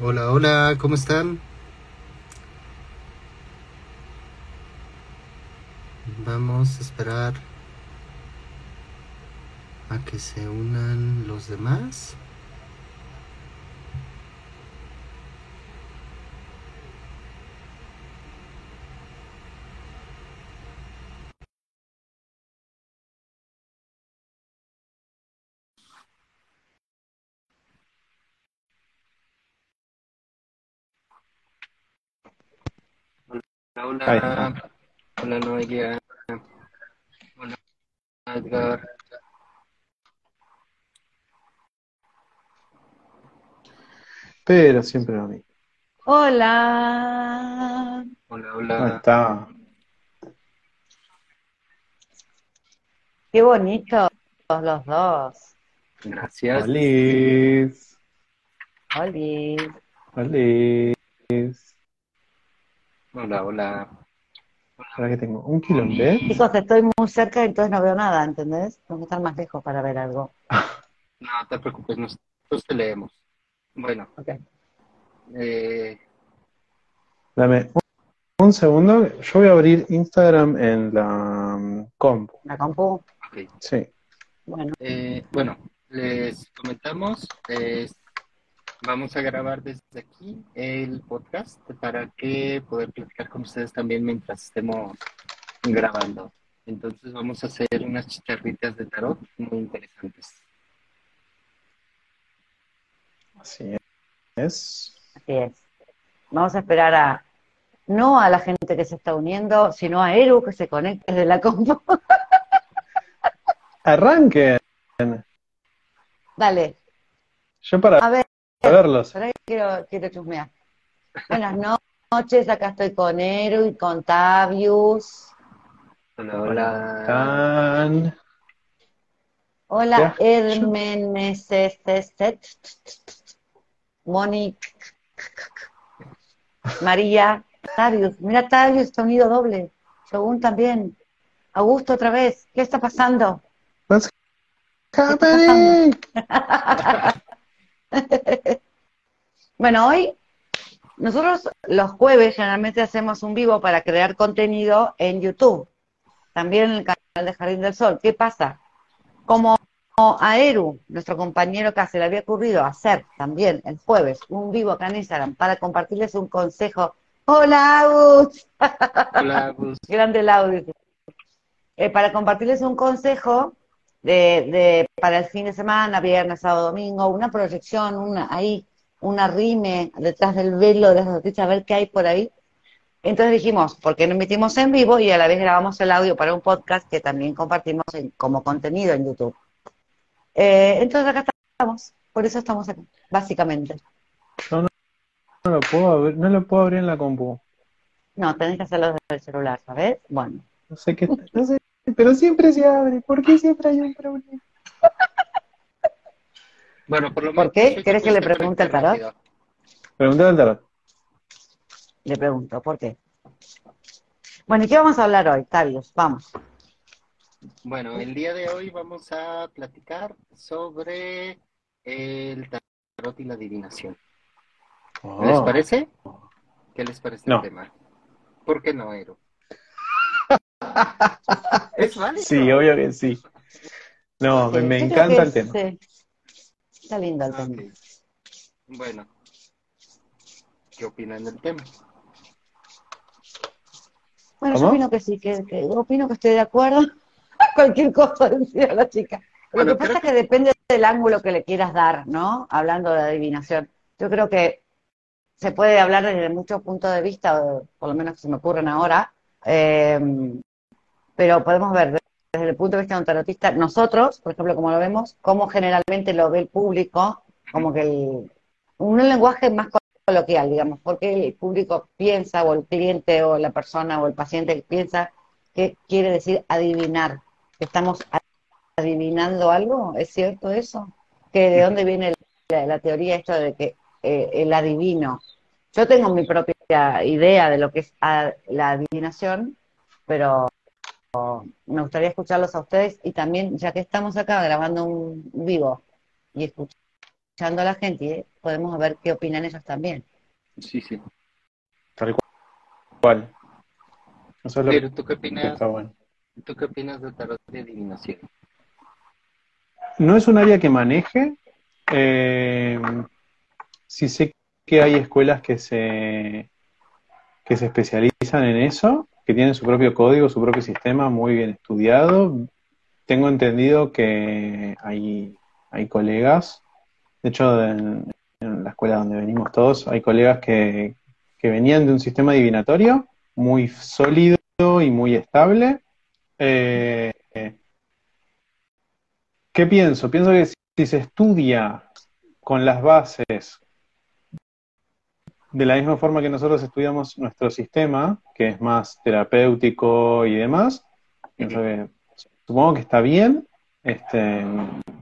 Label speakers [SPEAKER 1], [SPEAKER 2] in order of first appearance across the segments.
[SPEAKER 1] Hola, hola, ¿cómo están? Vamos a esperar a que se unan los demás.
[SPEAKER 2] Hola,
[SPEAKER 3] Ahí
[SPEAKER 2] hola,
[SPEAKER 3] está.
[SPEAKER 2] hola Noelia, hola Edgar,
[SPEAKER 3] Pero siempre lo mismo.
[SPEAKER 4] Hola.
[SPEAKER 2] hola, hola,
[SPEAKER 3] está.
[SPEAKER 4] Qué bonitos los dos.
[SPEAKER 2] gracias.
[SPEAKER 3] Olis.
[SPEAKER 4] Oli.
[SPEAKER 3] Olis.
[SPEAKER 2] Hola, hola.
[SPEAKER 3] Ahora que tengo un kilo en vez.
[SPEAKER 4] Chicos, estoy muy cerca, entonces no veo nada, ¿entendés? Tengo que estar más lejos para ver algo.
[SPEAKER 2] No te preocupes, nosotros te leemos. Bueno,
[SPEAKER 4] Ok.
[SPEAKER 2] eh,
[SPEAKER 3] Dame un, un segundo. Yo voy a abrir Instagram en la compu.
[SPEAKER 4] La compu.
[SPEAKER 3] Sí.
[SPEAKER 4] Bueno,
[SPEAKER 2] Eh, bueno, les comentamos, eh, vamos a grabar desde aquí el podcast para que poder platicar con ustedes también mientras estemos grabando. Entonces vamos a hacer unas chicharritas de tarot muy interesantes.
[SPEAKER 3] Así es.
[SPEAKER 4] así es. Vamos a esperar a, no a la gente que se está uniendo, sino a Eru que se conecte desde la compu.
[SPEAKER 3] Arranquen.
[SPEAKER 4] Dale,
[SPEAKER 3] Yo para
[SPEAKER 4] a ver,
[SPEAKER 3] verlos.
[SPEAKER 4] por ahí quiero, quiero chusmear. Buenas no- noches, acá estoy con Eru y con Tavius.
[SPEAKER 2] Hola, hola.
[SPEAKER 4] Hola. Hermeneses, Mónica, María, Tavius. Mira, Tavius está unido doble. Según también. Augusto otra vez. ¿Qué está pasando?
[SPEAKER 3] What's happening?
[SPEAKER 4] Bueno, hoy nosotros los jueves generalmente hacemos un vivo para crear contenido en YouTube. También en el canal de Jardín del Sol. ¿Qué pasa? Como a Eru, nuestro compañero que se le había ocurrido hacer también el jueves un vivo acá en Instagram para compartirles un consejo. Hola, Agus.
[SPEAKER 2] Hola, Gus.
[SPEAKER 4] Grande el audio. Eh, para compartirles un consejo de, de- para el fin de semana, viernes, sábado, domingo, una proyección, una ahí, una rime detrás del velo de las noticias, a ver qué hay por ahí. Entonces dijimos, ¿por qué no emitimos en vivo y a la vez grabamos el audio para un podcast que también compartimos en- como contenido en YouTube? Eh, entonces acá estamos, por eso estamos aquí, básicamente.
[SPEAKER 3] Yo no, no lo puedo abrir, no lo puedo abrir en la compu.
[SPEAKER 4] No, tenés que hacerlo desde el celular, ¿sabes? Bueno,
[SPEAKER 3] No sé qué, no sé, pero siempre se abre. ¿Por qué siempre hay un problema?
[SPEAKER 2] Bueno, por lo
[SPEAKER 4] ¿Por
[SPEAKER 2] menos.
[SPEAKER 4] qué?
[SPEAKER 2] hoy
[SPEAKER 4] ¿Querés
[SPEAKER 2] te
[SPEAKER 4] que le pregunte al tarot?
[SPEAKER 3] Pregunté al tarot.
[SPEAKER 4] le pregunto, ¿por qué? Bueno, ¿y qué vamos a hablar hoy, Tavius? Vamos.
[SPEAKER 2] Bueno, el día de hoy vamos a platicar sobre el tarot y la adivinación. ¿Les
[SPEAKER 3] Oh.
[SPEAKER 2] parece? ¿Qué les parece
[SPEAKER 3] No.
[SPEAKER 2] el tema? ¿Por qué no, Ero? es válido.
[SPEAKER 3] Sí, obvio que sí. No, me, encanta el
[SPEAKER 4] es,
[SPEAKER 3] tema.
[SPEAKER 4] eh, está lindo el tema.
[SPEAKER 2] Bueno, ¿qué opinan del tema?
[SPEAKER 4] Bueno, yo opino que sí, que, que- opino que estoy de acuerdo. Cualquier cosa decía la chica. Lo
[SPEAKER 2] Bueno,
[SPEAKER 4] que pasa es que depende del ángulo que le quieras dar, ¿no? Hablando de adivinación. Yo creo que se puede hablar desde muchos puntos de vista, o por lo menos que se me ocurren ahora, eh, pero podemos ver desde el punto de vista de un tarotista, nosotros, por ejemplo, como lo vemos, cómo generalmente lo ve el público, como que el, un lenguaje más coloquial, digamos, porque el público piensa, o el cliente, o la persona, o el paciente piensa que quiere decir adivinar, estamos adivinando algo, ¿es cierto eso? ¿Que ¿De dónde viene la, la teoría esto de que eh, el adivino? Yo tengo mi propia idea de lo que es a- la adivinación, pero me gustaría escucharlos a ustedes y también, ya que estamos acá grabando un vivo y escuchando a la gente, podemos ver qué opinan ellos también.
[SPEAKER 2] Sí, sí.
[SPEAKER 3] Tal cual. Eso es lo
[SPEAKER 2] Pero tú qué
[SPEAKER 3] que
[SPEAKER 2] opinas,
[SPEAKER 3] está bueno.
[SPEAKER 2] Tú qué opinas de tarot de adivinación?
[SPEAKER 3] No es un área que maneje. eh, sí sé que hay escuelas que se, que se especializan en eso, que tienen su propio código, su propio sistema muy bien estudiado. Tengo entendido que hay, hay colegas, de hecho en, en la escuela donde venimos todos, hay colegas que, que venían de un sistema adivinatorio muy sólido y muy estable. Eh, ¿Qué pienso? Pienso que si, se estudia con las bases de la misma forma que nosotros estudiamos nuestro sistema, que es más terapéutico y demás, supongo que está bien, este,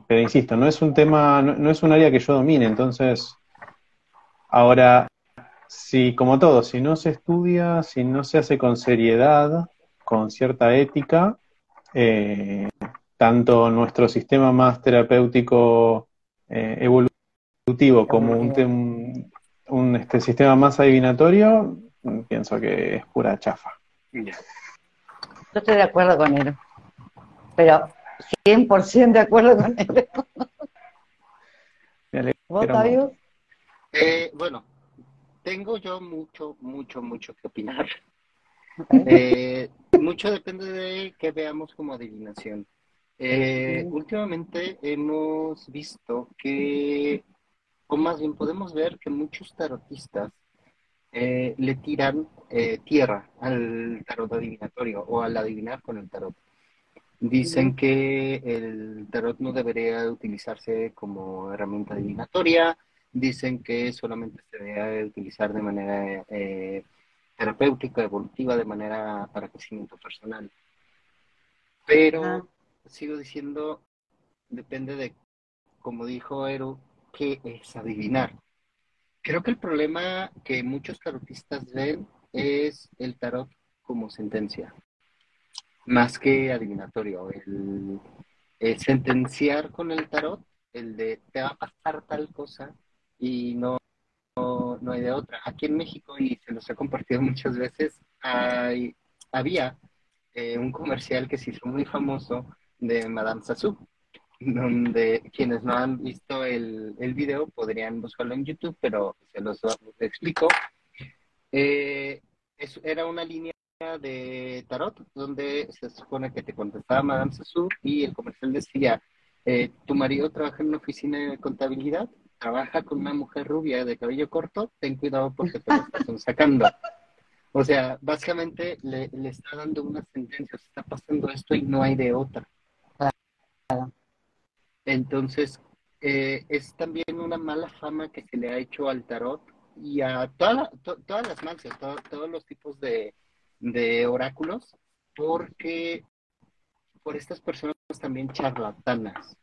[SPEAKER 3] pero insisto, no es un tema, no, no es un área que yo domine, entonces ahora, si como todo, si no se estudia, si no se hace con seriedad, con cierta ética, eh, tanto nuestro sistema más terapéutico eh, evolutivo como un, este, sistema más adivinatorio, pienso que es pura chafa.
[SPEAKER 4] Yo estoy de acuerdo con él, pero 100% de acuerdo con él. ¿Vos. Tavius?
[SPEAKER 2] Eh, bueno, tengo yo mucho, mucho, mucho que opinar. Eh, mucho depende de qué veamos como adivinación. Eh, últimamente hemos visto que, o más bien podemos ver que muchos tarotistas eh, le tiran tierra al tarot adivinatorio o al adivinar con el tarot. Dicen que el tarot no debería utilizarse como herramienta adivinatoria, dicen que solamente se debe utilizar de manera eh, terapéutica, evolutiva, de manera para crecimiento personal. Pero
[SPEAKER 4] Ajá.
[SPEAKER 2] sigo diciendo, depende de, como dijo Eru, qué es adivinar. Creo que el problema que muchos tarotistas ven es el tarot como sentencia, más que adivinatorio. El, el sentenciar con el tarot, el de te va a pasar tal cosa y no, no, hay de otra. Aquí en México, y se los he compartido muchas veces, hay, había eh, un comercial que se hizo muy famoso de Madame Sassou, donde quienes no han visto el, el video podrían buscarlo en YouTube, pero se los explico. Eh, es- era una línea de tarot donde se supone que te contestaba Madame Sassou y el comercial decía, eh, tu marido trabaja en una oficina de contabilidad, trabaja con una mujer rubia de cabello corto, ten cuidado porque te lo están sacando. O sea, básicamente le, le está dando una sentencia, se está pasando esto y no hay de otra. Entonces, eh, es también una mala fama que se le ha hecho al tarot y a toda todas las mancias, to- todos los tipos de, de oráculos, porque por estas personas también charlatanas.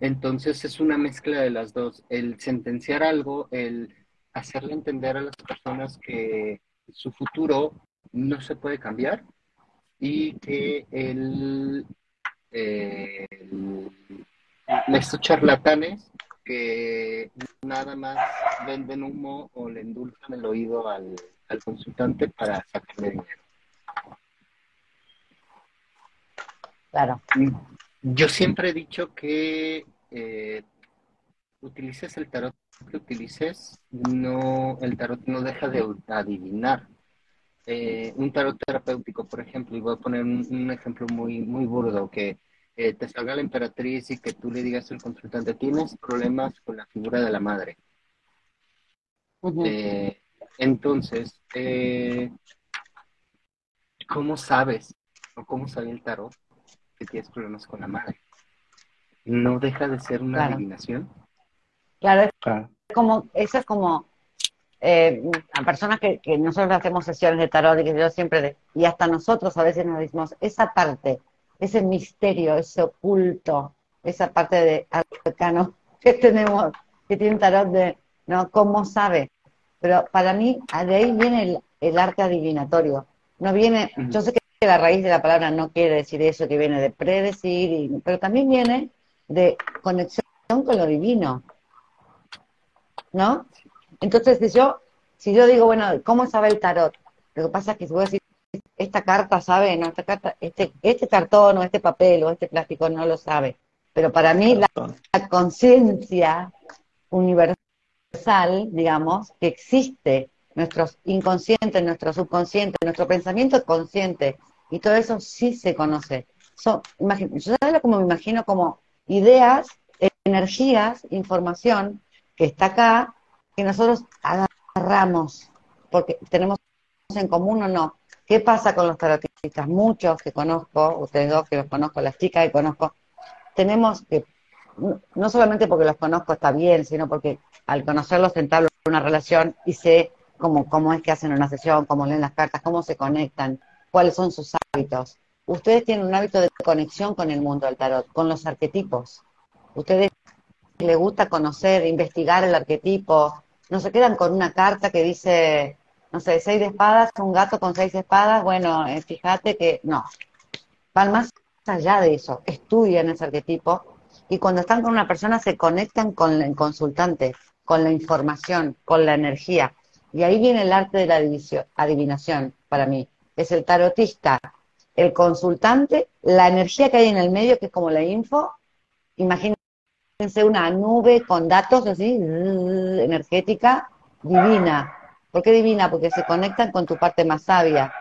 [SPEAKER 2] Entonces es una mezcla de las dos, el sentenciar algo, el hacerle entender a las personas que su futuro no se puede cambiar y que el, eh, el- estos charlatanes que nada más venden humo o le endulzan el oído al, al consultante para sacarle dinero.
[SPEAKER 4] Claro.
[SPEAKER 2] Yo siempre he dicho que eh, utilices el tarot que utilices, no, el tarot no deja de adivinar. Eh, un tarot terapéutico, por ejemplo, y voy a poner un, un ejemplo muy, muy burdo, que eh, te salga la emperatriz y que tú le digas al consultante, tienes problemas con la figura de la madre. Eh, entonces, ¿cómo sabes o cómo sabe el tarot que tienes problemas con la madre? ¿No deja de ser una
[SPEAKER 4] Claro.
[SPEAKER 2] adivinación?
[SPEAKER 4] Claro, es
[SPEAKER 3] Claro.
[SPEAKER 4] como, eso es como eh, a personas que, que nosotros hacemos sesiones de tarot y que yo siempre, de- y hasta nosotros a veces nos decimos, esa parte, ese misterio, ese oculto, esa parte de arcano que tenemos, que tiene un tarot de, ¿no? ¿Cómo sabe? Pero para mí, de ahí viene el, el arte adivinatorio. No viene, yo sé que la raíz de la palabra no quiere decir eso, que viene de predecir, y- pero también viene de conexión con lo divino. ¿no? Entonces, si yo, si yo digo, bueno, ¿cómo sabe el tarot? Lo que pasa es que si voy a decir, esta carta sabe, no, esta carta, este, este cartón o este papel o este plástico no lo sabe. Pero para mí la, la conciencia universal, digamos, que existe, nuestros inconscientes, nuestro subconsciente, nuestro pensamiento consciente, y todo eso sí se conoce. Son, yo como me imagino como ideas, energías, información que está acá, que nosotros agarramos, porque tenemos en común o no. ¿Qué pasa con los tarotistas? Muchos que conozco, ustedes dos que los conozco, las chicas que conozco, tenemos que, no solamente porque los conozco está bien, sino porque al conocerlos entablo una relación y sé cómo, cómo es que hacen una sesión, cómo leen las cartas, cómo se conectan, cuáles son sus hábitos. Ustedes tienen un hábito de conexión con el mundo del tarot, con los arquetipos. Ustedes les gusta conocer, investigar el arquetipo, no se quedan con una carta que dice, no sé, seis de espadas, un gato con seis espadas, bueno, eh, fíjate que no. Van más allá de eso, estudian ese arquetipo y cuando están con una persona se conectan con el consultante, con la información, con la energía. Y ahí viene el arte de la adivinación para mí. Es el tarotista, el consultante, la energía que hay en el medio, que es como la info. Imagínense una nube con datos así, energética, divina. ¿Por qué divina? Porque se conectan con tu parte más sabia,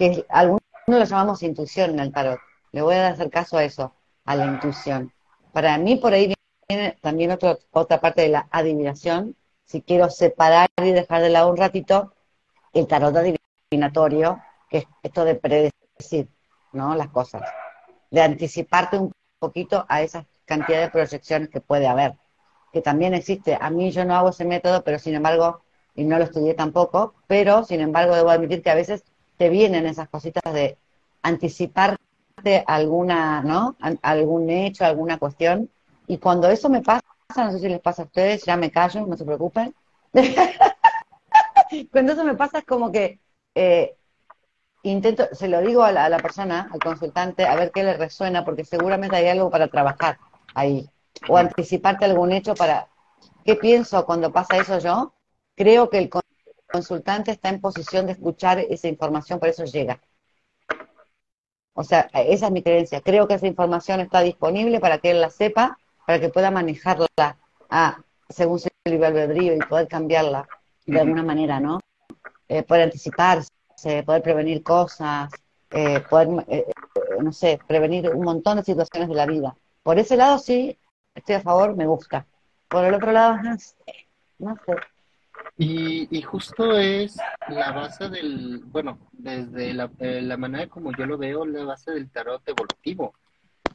[SPEAKER 4] que algunos lo llamamos intuición en el tarot. Le voy a hacer caso a eso, a la intuición. Para mí por ahí viene también otra parte de la adivinación, si quiero separar y dejar de lado un ratito el tarot adivinatorio, que es esto de predecir, ¿no? Las cosas, de anticiparte un poquito a esa cantidad de proyecciones que puede haber, que también existe. A mí yo no hago ese método, pero sin embargo, y no lo estudié tampoco, pero sin embargo debo admitir que a veces te vienen esas cositas de anticiparte alguna, ¿no? algún hecho, alguna cuestión, y cuando eso me pasa, no sé si les pasa a ustedes, ya me callo, no se preocupen. Cuando eso me pasa es como que eh, intento, se lo digo a la, persona, al consultante, a ver qué le resuena, porque seguramente hay algo para trabajar ahí. O anticiparte algún hecho para... ¿Qué pienso cuando pasa eso yo? Creo que el consultante está en posición de escuchar esa información, por eso llega. O sea, esa es mi creencia. Creo que esa información está disponible para que él la sepa para que pueda manejarla a, según su libre albedrío y poder cambiarla de alguna manera, ¿no? Eh, poder anticiparse, poder prevenir cosas, eh, poder, eh, no sé, prevenir un montón de situaciones de la vida. Por ese lado sí, estoy a favor, me gusta. Por el otro lado, no sé, no sé.
[SPEAKER 2] Y, y, justo es la base del, bueno, desde la, la manera como yo lo veo, la base del tarot evolutivo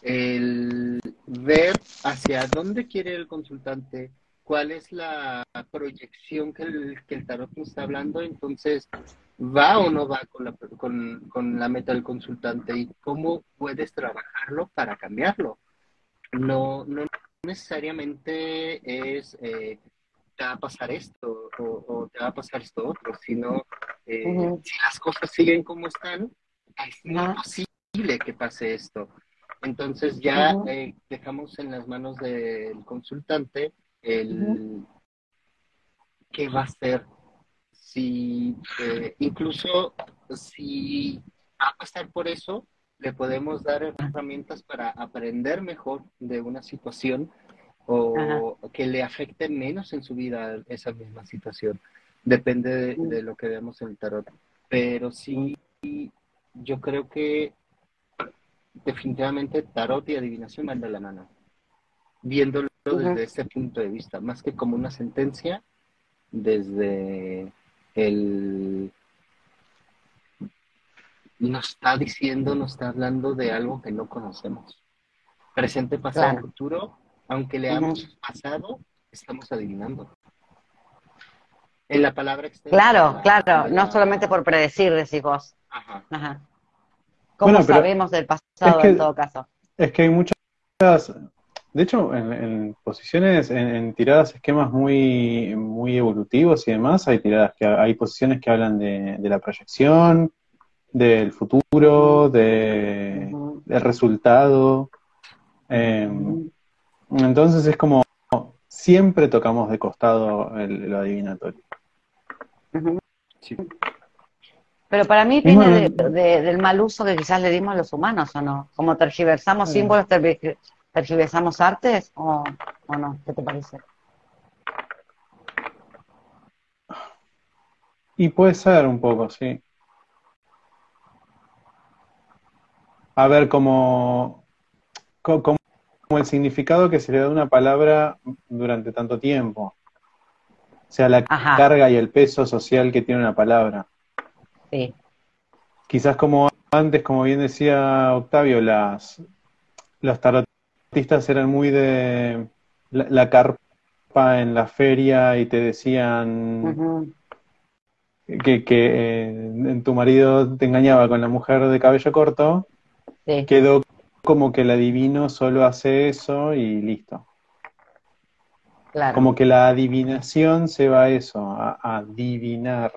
[SPEAKER 2] el ver hacia dónde quiere el consultante, cuál es la proyección que el, que el tarot nos está hablando, entonces va o no va con la, con, con la meta del consultante y cómo puedes trabajarlo para cambiarlo. No, no necesariamente es eh, te va a pasar esto o, te va a pasar esto otro, sino eh, si las cosas siguen como están, es imposible que pase esto. Entonces ya eh, dejamos en las manos del consultante el qué va a hacer. Si eh, incluso si va a pasar por eso, le podemos dar herramientas para aprender mejor de una situación o que le afecte menos en su vida esa misma situación. Depende de, de lo que veamos en el tarot. Pero sí, yo creo que definitivamente tarot y adivinación van de la mano, viéndolo desde ese punto de vista, más que como una sentencia, desde el... Nos está diciendo, nos está hablando de algo que no conocemos. Presente, pasado, futuro, aunque leamos pasado, estamos adivinando. En la palabra
[SPEAKER 4] externa. Claro, claro, no solamente por predecir, decís vos. Ajá. Ajá. ¿Cómo sabemos del pasado en todo caso?
[SPEAKER 3] Es que hay muchas, de hecho, en, posiciones, en, tiradas, esquemas muy, muy evolutivos y demás, hay tiradas que hay posiciones que hablan de, la proyección, del futuro, de, del resultado. Em, entonces es como, siempre tocamos de costado el, lo adivinatorio.
[SPEAKER 2] Sí.
[SPEAKER 4] Pero para mí viene
[SPEAKER 3] en-
[SPEAKER 4] de- de- del mal uso que quizás le dimos los humanos, ¿o no? Como tergiversamos
[SPEAKER 3] Sí.
[SPEAKER 4] símbolos, tergi- tergiversamos artes, ¿o, o no? ¿Qué te parece?
[SPEAKER 3] Y puede ser un poco, sí. A ver, como, co- como, como el significado que se le da a una palabra durante tanto tiempo. O sea, la
[SPEAKER 4] Ajá.
[SPEAKER 3] carga y el peso social que tiene una palabra.
[SPEAKER 4] Sí.
[SPEAKER 3] Quizás como antes, como bien decía Octavio, las, los tarotistas eran muy de la, la carpa en la feria y te decían que, que eh, tu marido te engañaba con la mujer de cabello corto,
[SPEAKER 4] Sí.
[SPEAKER 3] quedó como que el adivino solo hace eso y listo.
[SPEAKER 4] Claro.
[SPEAKER 3] Como que la adivinación se va a eso, a, a adivinar.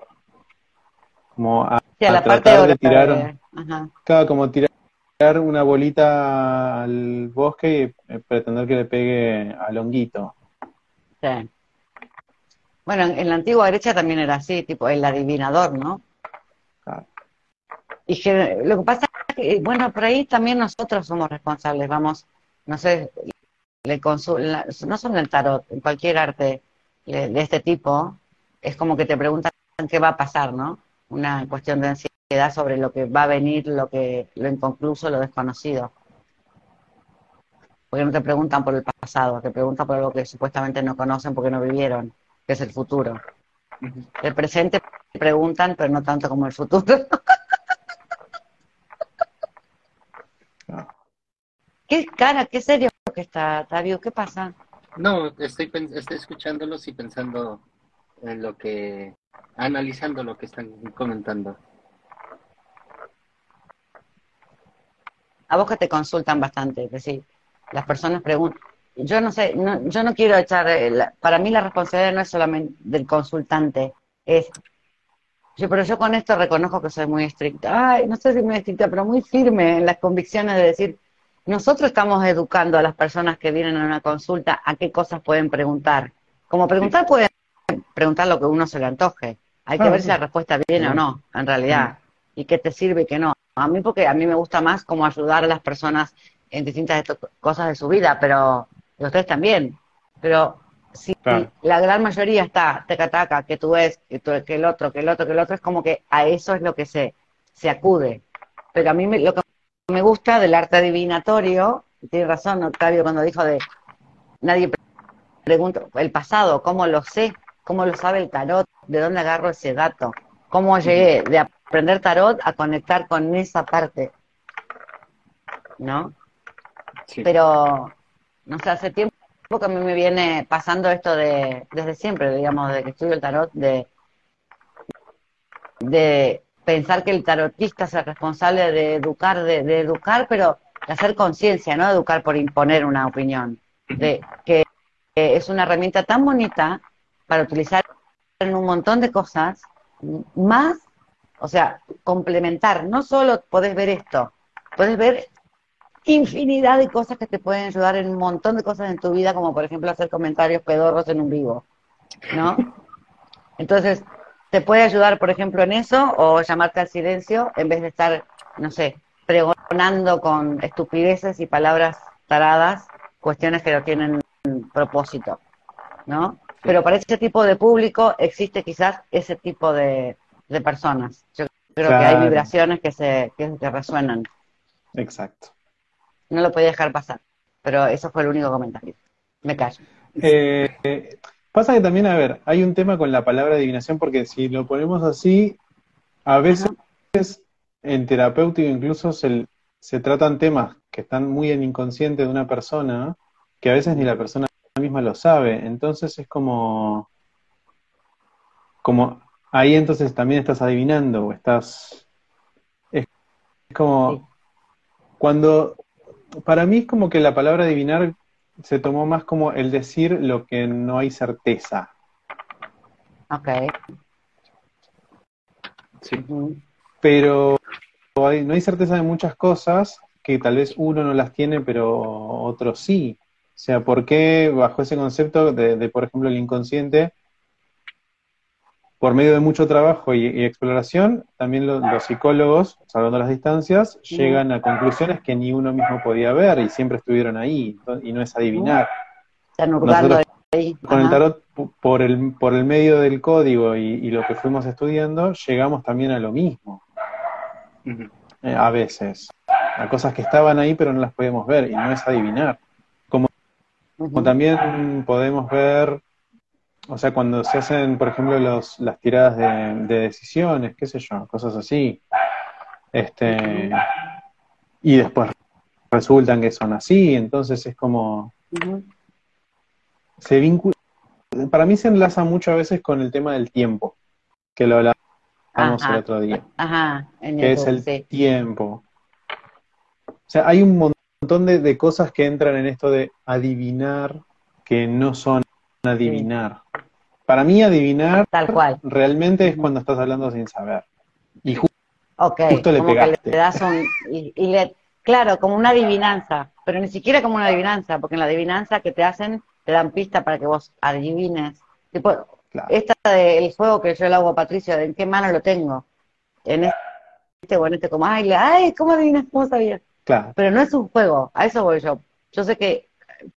[SPEAKER 3] Como a,
[SPEAKER 4] Sí, a
[SPEAKER 3] a
[SPEAKER 4] la parte
[SPEAKER 3] tratar de
[SPEAKER 4] oral,
[SPEAKER 3] tirar,
[SPEAKER 4] eh, Ajá.
[SPEAKER 3] claro, como tirar una bolita al bosque y eh, pretender que le pegue al honguito.
[SPEAKER 4] Sí. Bueno, en, la antigua Grecia también era así, tipo el adivinador, ¿no?
[SPEAKER 3] Claro.
[SPEAKER 4] Y que, lo que pasa es que, bueno, por ahí también nosotros somos responsables, vamos, no sé, le la- no solo en el tarot, en cualquier arte de, de este tipo, es como que te preguntan qué va a pasar, ¿no? Una cuestión de ansiedad sobre lo que va a venir, lo que, lo inconcluso, lo desconocido. Porque no te preguntan por el pasado, te preguntan por algo que supuestamente no conocen porque no vivieron, que es el futuro. El presente preguntan, pero no tanto como el futuro. Qué cara, qué serio que está, Tabio, ¿qué pasa?
[SPEAKER 2] No, estoy, estoy escuchándolos y pensando en lo que, analizando lo que están comentando.
[SPEAKER 4] A vos que te consultan bastante, es decir, las personas preguntan. Yo no sé, no, yo no quiero echar, eh, la- para mí la responsabilidad no es solamente del consultante, es, yo, pero yo con esto reconozco que soy muy estricta, ay, no sé si muy estricta, pero muy firme en las convicciones de decir, nosotros estamos educando a las personas que vienen a una consulta a qué cosas pueden preguntar. Como preguntar pueden preguntar lo que uno se le antoje. Hay que
[SPEAKER 3] Ah,
[SPEAKER 4] ver
[SPEAKER 3] sí.
[SPEAKER 4] si la respuesta viene o no, en realidad, y qué te sirve y qué no. A mí porque a mí me gusta más como ayudar a las personas en distintas cosas de su vida, pero y ustedes también. Pero si
[SPEAKER 3] Claro.
[SPEAKER 4] la gran mayoría está tecataca, que tú ves, que, tú- que el otro, que el otro, que el otro, es como que a eso es lo que se, se acude. Pero a mí me- lo que me gusta del arte adivinatorio, y tiene razón Octavio cuando dijo de nadie pre- pregunta el pasado, cómo lo sé, cómo lo sabe el tarot, de dónde agarro ese dato, cómo llegué de aprender tarot a conectar con esa parte, ¿no?
[SPEAKER 2] Sí.
[SPEAKER 4] Pero, no sé, hace tiempo que a mí me viene pasando esto de, desde siempre, digamos, desde que estudio el tarot, de, de pensar que el tarotista es el responsable de educar, de, de educar, pero de hacer conciencia, no educar por imponer una opinión, de que que es una herramienta tan bonita para utilizar en un montón de cosas, más, o sea, complementar, no solo podés ver esto, podés ver infinidad de cosas que te pueden ayudar en un montón de cosas en tu vida, como por ejemplo hacer comentarios pedorros en un vivo, ¿no? Entonces, te puede ayudar, por ejemplo, en eso, o llamarte al silencio, en vez de estar, no sé, pregonando con estupideces y palabras taradas, cuestiones que no tienen propósito, ¿no? Pero para ese tipo de público existe quizás ese tipo de, de personas. Yo creo que hay
[SPEAKER 3] Claro.
[SPEAKER 4] vibraciones que se que, que resuenan.
[SPEAKER 3] Exacto.
[SPEAKER 4] No lo podía dejar pasar, pero eso fue el único comentario. Me callo.
[SPEAKER 3] Eh, eh, pasa que también, a ver, hay un tema con la palabra adivinación, porque si lo ponemos así, a veces en terapéutico incluso se, se tratan temas que están muy en inconsciente de una persona, que a veces ni la persona misma lo sabe. Entonces es como, como ahí entonces también estás adivinando o estás, es, es como, cuando, para mí es como que la palabra adivinar se tomó más como el decir lo que no hay certeza.
[SPEAKER 4] Ok.
[SPEAKER 2] Sí.
[SPEAKER 3] Pero hay- no hay certeza de muchas cosas que tal vez uno no las tiene, pero otro sí. O sea, ¿por qué bajo ese concepto de, de, por ejemplo, el inconsciente, por medio de mucho trabajo y, y exploración, también lo, los psicólogos, salvando las distancias, llegan a conclusiones que ni uno mismo podía ver y siempre estuvieron ahí, y no es adivinar.
[SPEAKER 4] Están
[SPEAKER 3] Nosotros
[SPEAKER 4] ahí.
[SPEAKER 3] con el tarot, por el, por el medio del código y, y lo que fuimos estudiando, llegamos también a lo mismo, eh, a veces, a cosas que estaban ahí pero no las podemos ver, y no es adivinar.
[SPEAKER 4] Ujú.
[SPEAKER 3] también podemos ver, o sea, cuando se hacen, por ejemplo, los, las tiradas de, de decisiones, qué sé yo, cosas así, este, y después resultan que son así, entonces es como, se vincula, para mí se enlaza mucho a veces con el tema del tiempo, que lo hablábamos
[SPEAKER 4] Ajá.
[SPEAKER 3] el otro día,
[SPEAKER 4] Ajá, en
[SPEAKER 3] que es el
[SPEAKER 4] sí.
[SPEAKER 3] tiempo. O sea, hay un montón de, de cosas que entran en esto de adivinar que no son adivinar. Para mí adivinar
[SPEAKER 4] Tal cual.
[SPEAKER 3] realmente es cuando estás hablando sin saber. Y ju- Justo le
[SPEAKER 4] como que
[SPEAKER 3] pegaste.
[SPEAKER 4] le das un... Y, y le, claro, como una adivinanza, pero ni siquiera como una adivinanza, porque en la adivinanza que te hacen, te dan pista para que vos adivines. Tipo,
[SPEAKER 3] claro,
[SPEAKER 4] esta del juego que yo le hago a Patricia, de en qué mano lo tengo. En este o en este, como, ay, le- ay, ¿cómo adivinas? ¿Cómo sabías? Pero no es un juego, a eso voy yo. Yo sé que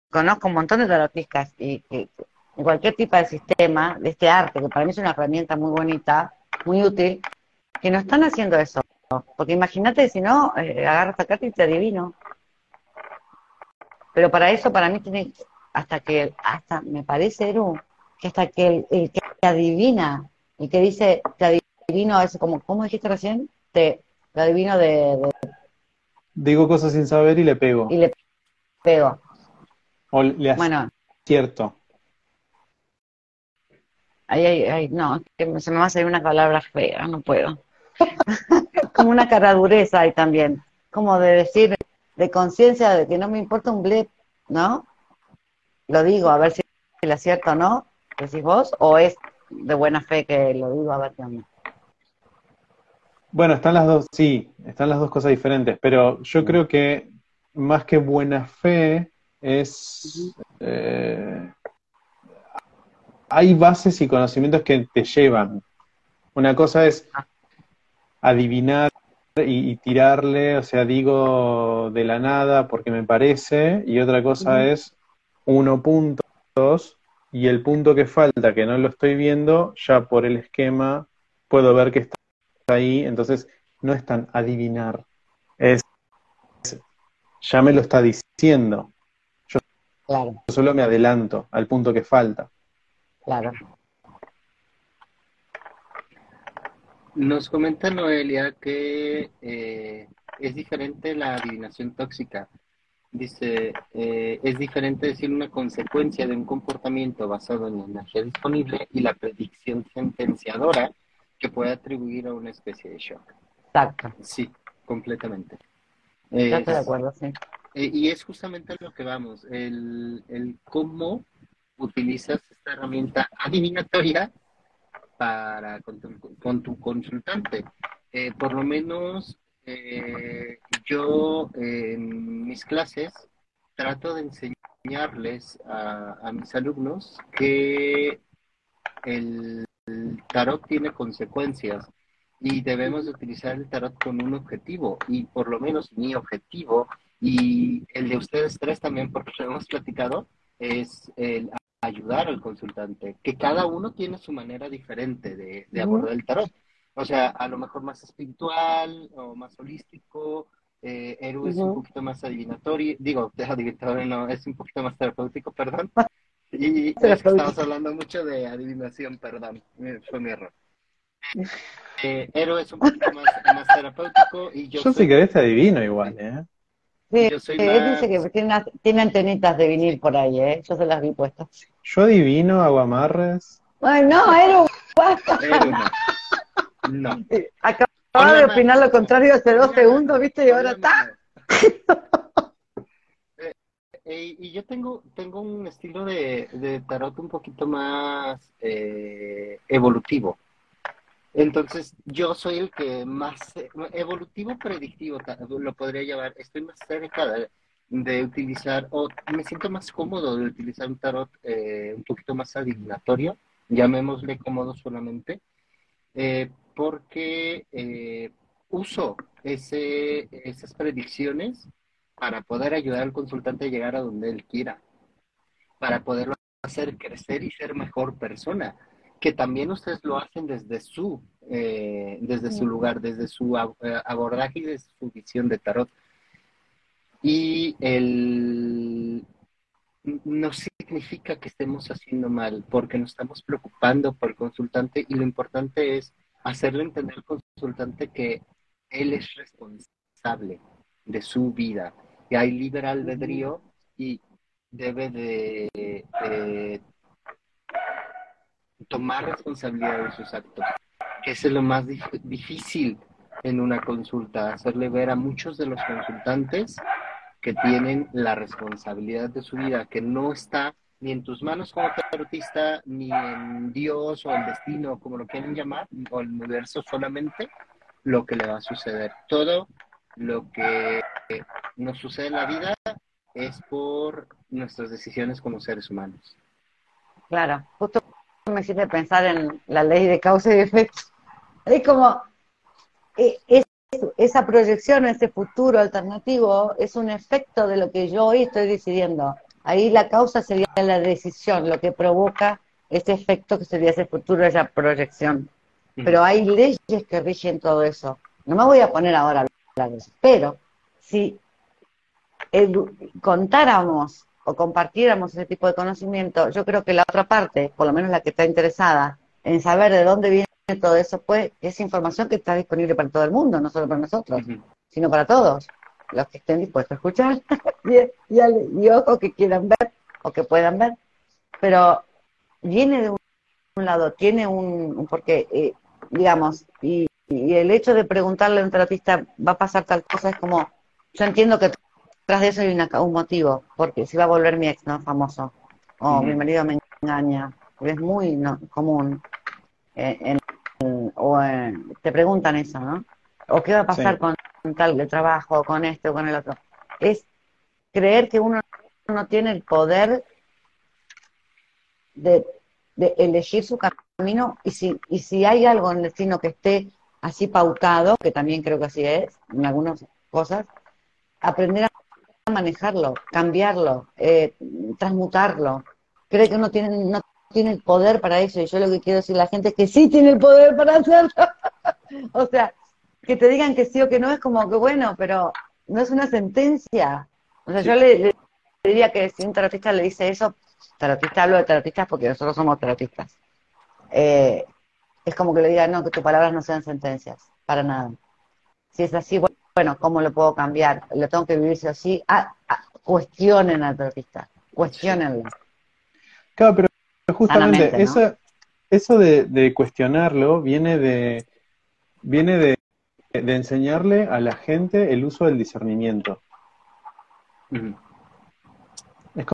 [SPEAKER 4] conozco un montón de tarotistas y que cualquier tipo de sistema, de este arte, que para mí es una herramienta muy bonita, muy útil, que no están haciendo eso. Porque imagínate si no, eh, agarras esta carta y te adivino. Pero para eso, para mí, tiene, hasta que, hasta me parece, Eru, que hasta que el, que te adivina, el que dice, te adivino, es como, ¿cómo dijiste recién? Te, adivino de-
[SPEAKER 3] Digo cosas sin saber y le pego.
[SPEAKER 4] y le pego.
[SPEAKER 3] O le
[SPEAKER 4] Bueno,
[SPEAKER 3] acierto.
[SPEAKER 4] Ahí, ahí, ahí, no, que se me va a salir una palabra fea, no puedo. como una cara dureza ahí también, como de decir, de conciencia de que no me importa un blip, ¿no? Lo digo, a ver si le acierto o no, decís vos, o es de buena fe que lo digo, a ver qué onda.
[SPEAKER 3] Bueno, están las dos, sí, están las dos cosas diferentes, pero yo creo que más que buena fe es... eh, hay bases y conocimientos que te llevan. Una cosa es adivinar y, y tirarle, o sea, digo de la nada porque me parece, y otra cosa es uno puntos y el punto que falta, que no lo estoy viendo, ya por el esquema puedo ver que está ahí, entonces no es tan adivinar, es ya me lo está diciendo,
[SPEAKER 4] Claro,
[SPEAKER 3] yo solo me adelanto al punto que falta.
[SPEAKER 4] claro.
[SPEAKER 2] Nos comenta Noelia que eh, es diferente la adivinación tóxica. Dice, eh, es diferente decir una consecuencia de un comportamiento basado en la energía disponible y la predicción sentenciadora que puede atribuir a una especie de shock.
[SPEAKER 4] Exacto.
[SPEAKER 2] Sí, completamente.
[SPEAKER 4] Estoy de acuerdo, sí.
[SPEAKER 2] eh, y es justamente a lo que vamos, el, el cómo utilizas esta herramienta adivinatoria para con tu, con tu consultante. Eh, por lo menos eh, yo en mis clases trato de enseñarles a, a mis alumnos que el, el tarot tiene consecuencias y debemos de utilizar el tarot con un objetivo y por lo menos mi objetivo y el de ustedes tres también porque lo hemos platicado es el ayudar al consultante que cada uno tiene su manera diferente de, de abordar el tarot. O sea a lo mejor más espiritual o más holístico eh, Eru es un
[SPEAKER 4] Ujú.
[SPEAKER 2] poquito más adivinatorio digo adivinatorio no es un poquito más terapéutico perdón y es que
[SPEAKER 4] Terapéutico.
[SPEAKER 2] estamos hablando mucho de adivinación perdón eh, fue mi error eh, es un poquito más, más terapéutico y yo,
[SPEAKER 3] Yo,
[SPEAKER 2] soy
[SPEAKER 3] si querés te adivino igual, ¿eh?
[SPEAKER 4] Sí,
[SPEAKER 2] Yo soy
[SPEAKER 4] él
[SPEAKER 2] más-
[SPEAKER 4] dice que tiene, unas- tiene antenitas de vinil por ahí, ¿eh? Yo se las vi puestas.
[SPEAKER 3] Yo adivino aguamarres.
[SPEAKER 4] Ay, no, Eru, basta.
[SPEAKER 2] No. No.
[SPEAKER 4] Acababa
[SPEAKER 2] Hola,
[SPEAKER 4] de opinar lo contrario hace dos segundos, ¿viste? Y ahora está.
[SPEAKER 2] Y yo tengo, tengo un estilo de, de tarot un poquito más eh, evolutivo. Entonces, yo soy el que más eh, evolutivo predictivo lo podría llamar. Estoy más cerca de, de utilizar, o me siento más cómodo de utilizar un tarot eh, un poquito más adivinatorio, llamémosle cómodo solamente, porque uso ese, esas predicciones para poder ayudar al consultante a llegar a donde él quiera, para poderlo hacer crecer y ser mejor persona, que también ustedes lo hacen desde su, desde su lugar, desde su abordaje y desde su visión de tarot. Y el no significa que estemos haciendo mal, porque nos estamos preocupando por el consultante y lo importante es hacerle entender al consultante que él es responsable de su vida y hay libre albedrío y debe de, tomar responsabilidad de sus actos, que es lo más difícil en una consulta, hacerle ver a muchos de los consultantes que tienen la responsabilidad de su vida, que no está ni en tus manos como tarotista, ni en Dios o el destino, como lo quieren llamar, o el universo solamente, lo que le va a suceder. Todo lo que nos sucede en la vida es por nuestras decisiones como seres humanos.
[SPEAKER 4] Claro, justo me hiciste pensar en la ley de causa y efecto. Es como, eh, es esa proyección ese futuro alternativo es un efecto de lo que yo hoy estoy decidiendo. Ahí la causa sería la decisión, lo que provoca ese efecto que sería ese futuro, esa proyección. Pero hay leyes que rigen todo eso. No me voy a poner ahora a hablar de eso. Pero si contáramos o compartiéramos ese tipo de conocimiento, yo creo que la otra parte, por lo menos la que está interesada en saber de dónde viene todo eso, pues es información que está disponible para todo el mundo, no solo para nosotros, sino para todos, los que estén dispuestos a escuchar. Y, y, ojo que quieran ver o que puedan ver. Pero viene de un, lado, tiene un, porque, eh, digamos, y, el hecho de preguntarle a un terapista, va a pasar tal cosa, es como, yo entiendo que tras de eso hay un motivo, porque si va a volver mi ex, ¿no? Famoso, o mi marido me engaña, es muy común eh, en o eh, te preguntan eso, ¿no? O qué va a pasar con tal de trabajo, con esto, con el otro. Es creer que uno no tiene el poder de, elegir su camino y si, y si hay algo en el destino que esté así pautado, que también creo que así es, en algunas cosas, aprender a manejarlo, cambiarlo, eh, transmutarlo. Cree que uno tiene, no tiene el poder para eso. Y yo lo que quiero decir a la gente es que sí tiene el poder para hacerlo. o sea, que te digan que sí o que no es como que bueno, pero no es una sentencia. O sea, yo le, diría que si un terapista le dice eso, terapista hablo de terapistas porque nosotros somos terapistas. Eh, es como que le diga, no, que tus palabras no sean sentencias, para nada. Si es así, bueno, ¿cómo lo puedo cambiar? ¿Lo tengo que vivir así? Ah, ah, cuestionen al terapista, cuestionenlo.
[SPEAKER 3] Claro, pero justamente eso, de, cuestionarlo viene de viene de, enseñarle a la gente el uso del discernimiento. Es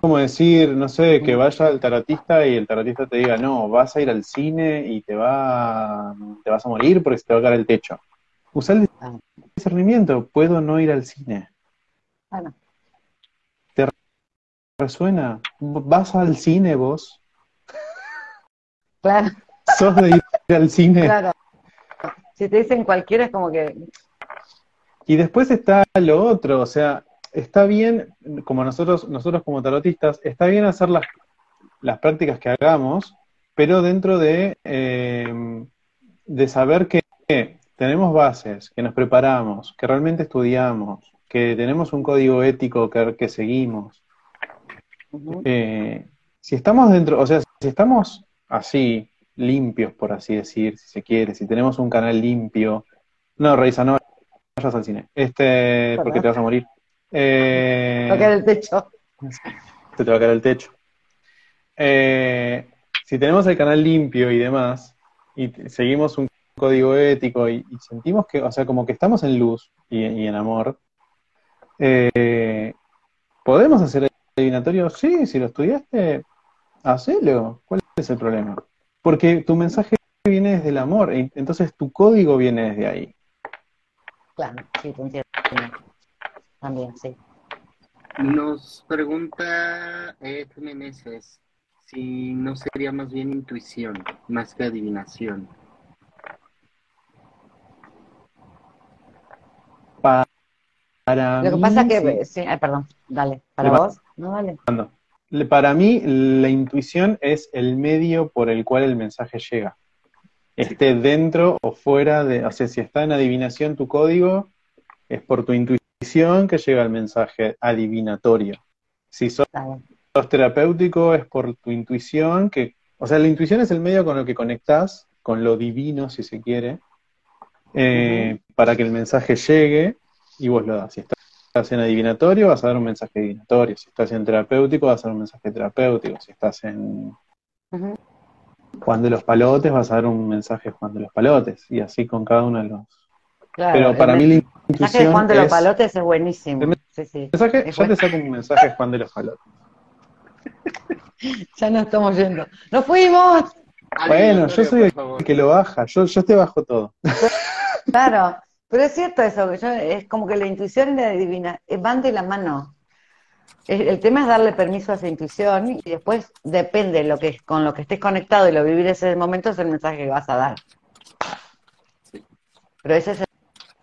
[SPEAKER 3] como decir, no sé, que vaya al tarotista y el tarotista te diga, no, vas a ir al cine y te, va, te vas a morir porque se te va a caer el techo. Usa el ah. Discernimiento, puedo no ir al cine. ¿Te resuena? ¿Vas al cine vos?
[SPEAKER 4] Claro.
[SPEAKER 3] Sos de ir al cine.
[SPEAKER 4] Claro. Si te dicen cualquiera es como que...
[SPEAKER 3] Y después está lo otro, o sea, está bien, como nosotros, nosotros como tarotistas, está bien hacer las, las prácticas que hagamos, pero dentro de, eh, de saber que tenemos bases, que nos preparamos, que realmente estudiamos, que tenemos un código ético que, que seguimos. Eh, si estamos dentro, o sea, si estamos así, limpios, por así decir, si se quiere, si tenemos un canal limpio. No, Reisa, no vayas al cine. Este, porque te vas a morir.
[SPEAKER 4] Eh, te va a caer el techo.
[SPEAKER 3] Te, va a caer el techo. Eh, si tenemos el canal limpio y demás, y seguimos un código ético y, sentimos que, o sea, como que estamos en luz y, en amor, eh, ¿podemos hacer el adivinatorio? Sí, si lo estudiaste, hacelo. ¿Cuál es el problema? Porque tu mensaje viene desde el amor, entonces tu código viene desde ahí.
[SPEAKER 4] Claro, sí, te entiendo. También, sí.
[SPEAKER 2] Nos pregunta Ed Meneses si no sería más bien intuición, más que adivinación.
[SPEAKER 3] Para
[SPEAKER 4] Lo que
[SPEAKER 3] mí,
[SPEAKER 4] pasa es que,
[SPEAKER 3] sí.
[SPEAKER 4] ay, perdón, dale, para vos, no, dale.
[SPEAKER 3] Le- Para mí, la intuición es el medio por el cual el mensaje llega. Esté dentro o fuera de, o sea, si está en adivinación tu código, es por tu intuición que llega el mensaje adivinatorio. Si sos, sos terapéutico, es por tu intuición que, o sea, la intuición es el medio con el que conectás con lo divino, si se quiere, eh, para que el mensaje llegue y vos lo das. Si estás en adivinatorio, vas a dar un mensaje adivinatorio. Si estás en terapéutico, vas a dar un mensaje terapéutico. Si estás en. Juan de los Palotes, vas a dar un mensaje Juan de los Palotes. Y así con cada uno de los.
[SPEAKER 4] Claro,
[SPEAKER 3] Pero
[SPEAKER 4] el
[SPEAKER 3] para mí la
[SPEAKER 4] mensaje de
[SPEAKER 3] intuición
[SPEAKER 4] Juan de los
[SPEAKER 3] es-
[SPEAKER 4] Palotes es buenísimo.
[SPEAKER 3] El
[SPEAKER 4] Sí, sí.
[SPEAKER 3] mensaje,
[SPEAKER 4] Es
[SPEAKER 3] yo
[SPEAKER 4] bueno.
[SPEAKER 3] te saco un mensaje Juan de los Palotes.
[SPEAKER 4] Ya no estamos yendo. ¡Nos fuimos!
[SPEAKER 3] Bueno, yo soy el que lo baja. Yo, yo te bajo todo.
[SPEAKER 4] Claro, pero es cierto eso, que yo, es como que la intuición y la divina eh, van de la mano. El, el tema es darle permiso a esa intuición y después depende lo que con lo que estés conectado y lo vivir ese momento es el mensaje que vas a dar. Pero ese se-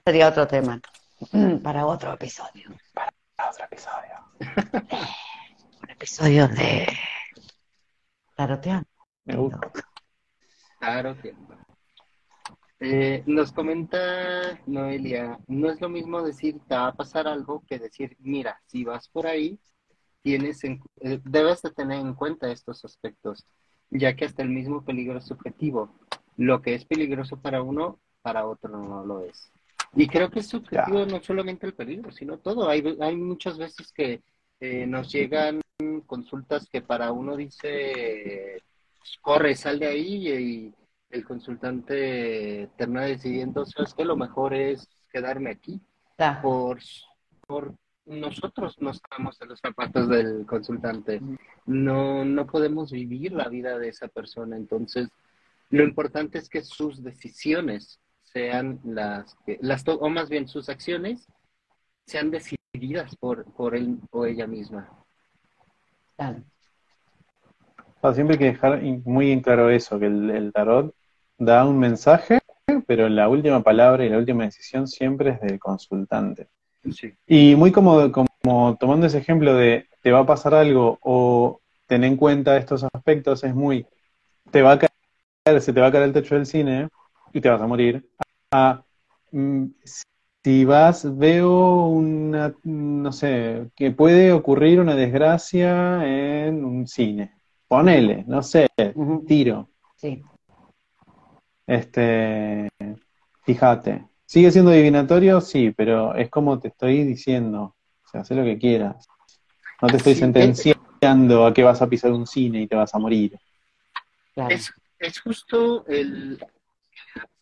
[SPEAKER 4] sería otro tema para otro episodio.
[SPEAKER 3] Otro episodio.
[SPEAKER 4] Un episodio de taroteando.
[SPEAKER 3] Me gusta.
[SPEAKER 2] Claro que Eh, nos comenta Noelia, no es lo mismo decir te va a pasar algo que decir, mira, si vas por ahí, tienes en- eh, debes de tener en cuenta estos aspectos, ya que hasta el mismo peligro es subjetivo. Lo que es peligroso para uno, para otro no lo es. Y creo que es subjetivo no solamente el peligro, sino todo. Hay, hay muchas veces que eh, nos llegan consultas que para uno dice, corre, sal de ahí y el consultante termina decidiendo, sabes que lo mejor es quedarme aquí por, por nosotros no estamos en los zapatos del consultante. No, no podemos vivir la vida de esa persona. Entonces, lo importante es que sus decisiones sean las que, las to- o más bien sus acciones sean decididas por, por él o ella misma.
[SPEAKER 4] Claro.
[SPEAKER 3] Ah, Siempre hay que dejar muy en claro eso, que el, el tarot da un mensaje, pero la última palabra y la última decisión siempre es del consultante.
[SPEAKER 2] Sí.
[SPEAKER 3] Y muy como, como tomando ese ejemplo de te va a pasar algo o ten en cuenta estos aspectos, es muy, te va a caer, se te va a caer el techo del cine y te vas a morir. A, mm, si vas, veo una, no sé, que puede ocurrir una desgracia en un cine. Ponele, no sé,
[SPEAKER 4] Ujú.
[SPEAKER 3] tiro.
[SPEAKER 4] Sí.
[SPEAKER 3] Este, fíjate. ¿Sigue siendo adivinatorio? Sí, pero es como te estoy diciendo. O sea, haz lo que quieras. No te estoy
[SPEAKER 2] Sí,
[SPEAKER 3] sentenciando a que vas a pisar un cine y te vas a morir.
[SPEAKER 4] Claro.
[SPEAKER 2] Es, es justo el,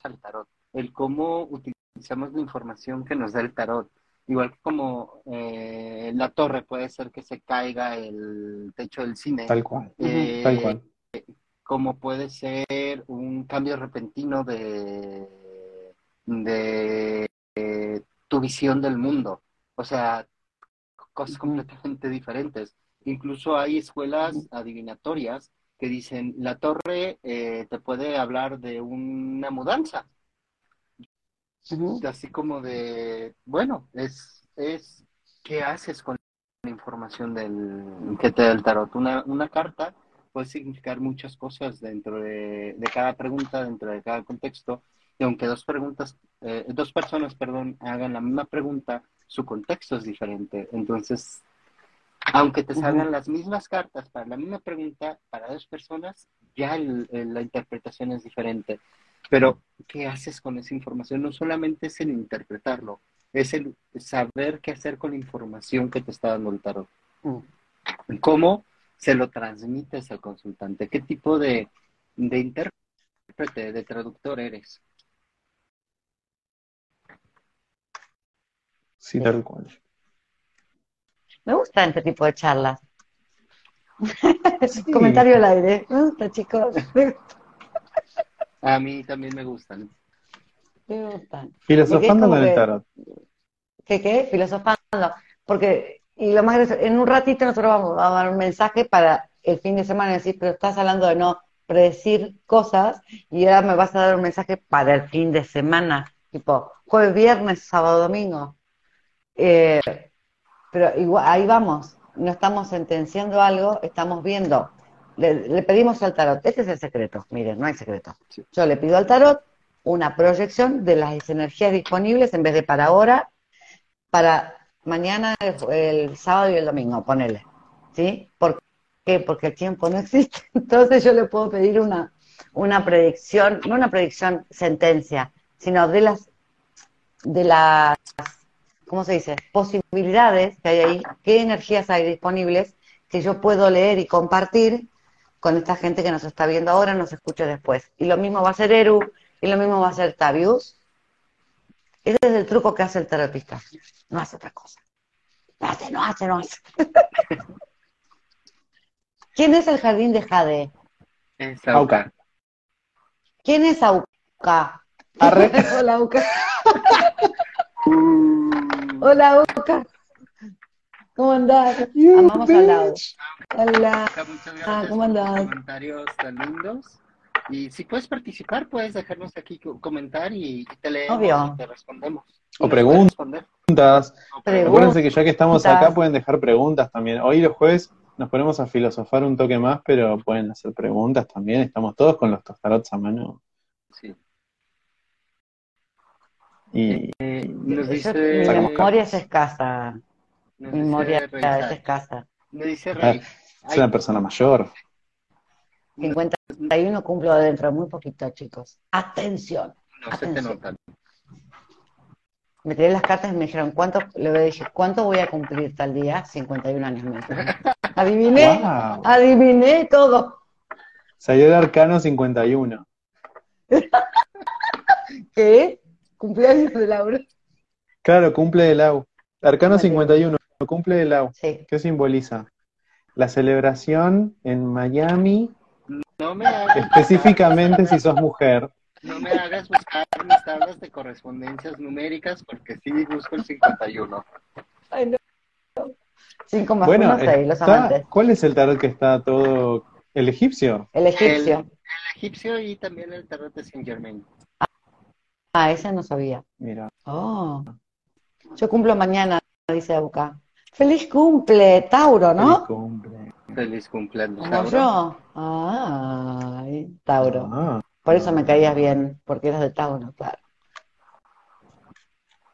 [SPEAKER 2] al tarot, el cómo utilizamos la información que nos da el tarot. Igual que como eh, la torre puede ser que se caiga el techo del cine,
[SPEAKER 3] Tal cual.
[SPEAKER 2] eh,
[SPEAKER 3] Tal cual.
[SPEAKER 2] Como puede ser un cambio repentino de, de, eh, tu visión del mundo. O sea, cosas completamente diferentes. Incluso hay escuelas adivinatorias que dicen, la torre eh, te puede hablar de una mudanza. Así como de, bueno, es, es ¿qué haces con la información del, que te da el tarot? Una, una carta puede significar muchas cosas dentro de, de cada pregunta, dentro de cada contexto, y aunque dos preguntas, eh, dos personas, perdón, hagan la misma pregunta, su contexto es diferente. Entonces, aunque te salgan las mismas cartas para la misma pregunta, para dos personas, ya el- el- la interpretación es diferente. Pero, ¿qué haces con esa información? No solamente es el interpretarlo, es el saber qué hacer con la información que te está dando el tarot.
[SPEAKER 4] Mm.
[SPEAKER 2] ¿Cómo se lo transmites al consultante? ¿Qué tipo de, de intérprete, de traductor eres?
[SPEAKER 3] Sí, tal cual.
[SPEAKER 4] Me gusta este tipo de charlas. Comentario al aire. Me gusta, chicos.
[SPEAKER 2] A mí también me gustan.
[SPEAKER 4] Me gustan.
[SPEAKER 3] Filosofando con el
[SPEAKER 4] que-
[SPEAKER 3] tarot.
[SPEAKER 4] ¿Qué qué? Filosofando. Porque Y lo más gracioso, en un ratito nosotros vamos a dar un mensaje para el fin de semana, decir, pero estás hablando de no predecir cosas y ahora me vas a dar un mensaje para el fin de semana, tipo jueves, viernes, sábado, domingo. Eh, pero igual, ahí vamos, no estamos sentenciando algo, estamos viendo, le, le pedimos al tarot, este es el secreto, miren, no hay secreto.
[SPEAKER 2] Sí.
[SPEAKER 4] Yo le pido al tarot una proyección de las energías disponibles en vez de para ahora, para mañana, el, el sábado y el domingo, ponele. ¿Sí? ¿Por qué? Porque el tiempo no existe. Entonces yo le puedo pedir una, una predicción, no una predicción sentencia, sino de las, de las, ¿cómo se dice? Posibilidades que hay ahí, qué energías hay disponibles que yo puedo leer y compartir con esta gente que nos está viendo ahora, nos escuche después. Y lo mismo va a ser Eru, y lo mismo va a ser Tavius. Ese es el truco que hace el terapista. No hace otra cosa. No hace, no hace, no hace. ¿Quién es el jardín de Jade?
[SPEAKER 2] Es
[SPEAKER 3] Auca.
[SPEAKER 4] ¿Quién es Auca?
[SPEAKER 3] Arre.
[SPEAKER 4] Hola, Auca. Hola, Auca. ¿Cómo andás? Amamos al lado. Hola.
[SPEAKER 2] Auca, muchas gracias
[SPEAKER 4] Ah, ¿cómo andás?
[SPEAKER 2] comentarios tan lindos. Y si puedes participar, puedes dejarnos aquí co- comentar y te leemos
[SPEAKER 4] Obvio.
[SPEAKER 2] y te respondemos.
[SPEAKER 3] O preguntas. Preguntas. Acuérdense que ya que estamos
[SPEAKER 4] Preguntas.
[SPEAKER 3] acá pueden dejar preguntas también. Hoy los jueves nos ponemos a filosofar un toque más, pero pueden hacer preguntas también. Estamos todos con los tostarots a mano.
[SPEAKER 2] Sí.
[SPEAKER 3] Y
[SPEAKER 2] Eh, nos dice,
[SPEAKER 4] mi memoria es escasa. Mi memoria es escasa.
[SPEAKER 2] dice Rey,
[SPEAKER 3] es una persona mayor.
[SPEAKER 4] 51 cumplo dentro de muy poquito, chicos. Atención.
[SPEAKER 2] no se te
[SPEAKER 4] atención.
[SPEAKER 2] nota.
[SPEAKER 4] Me tiré las cartas y me dijeron, ¿cuánto? Le dije, ¿cuánto voy a cumplir tal día? 51 años. Me dijeron. Adiviné,
[SPEAKER 3] ¡Wow!
[SPEAKER 4] adiviné todo.
[SPEAKER 3] Salió el arcano 51.
[SPEAKER 4] ¿Qué? Cumpleaños de Laura.
[SPEAKER 3] Claro, cumple de Lau. Arcano
[SPEAKER 4] Vale.
[SPEAKER 3] 51, cumple de Lau.
[SPEAKER 4] Sí.
[SPEAKER 3] ¿Qué simboliza? La celebración en Miami,
[SPEAKER 2] No me hagas
[SPEAKER 3] específicamente si sos mujer.
[SPEAKER 2] No me hagas buscar mis tablas de correspondencias numéricas porque sí busco el 51.
[SPEAKER 4] Ay, no. 5 más
[SPEAKER 3] Bueno,
[SPEAKER 4] 1, 6, los
[SPEAKER 3] está-
[SPEAKER 4] amantes.
[SPEAKER 3] ¿cuál es el tarot que está todo? ¿El egipcio?
[SPEAKER 4] El egipcio.
[SPEAKER 2] El egipcio y también el tarot de Saint Germain.
[SPEAKER 4] Ah, ese no sabía.
[SPEAKER 3] Mira,
[SPEAKER 4] Oh. Yo cumplo mañana, dice Auca. Feliz cumple, Tauro,
[SPEAKER 3] feliz
[SPEAKER 4] ¿no?
[SPEAKER 3] cumple.
[SPEAKER 2] Feliz cumpleaños. Tauro.
[SPEAKER 4] yo. Ay, Tauro.
[SPEAKER 3] Ah,
[SPEAKER 4] Por eso me caías bien, porque eras de Tauro, claro.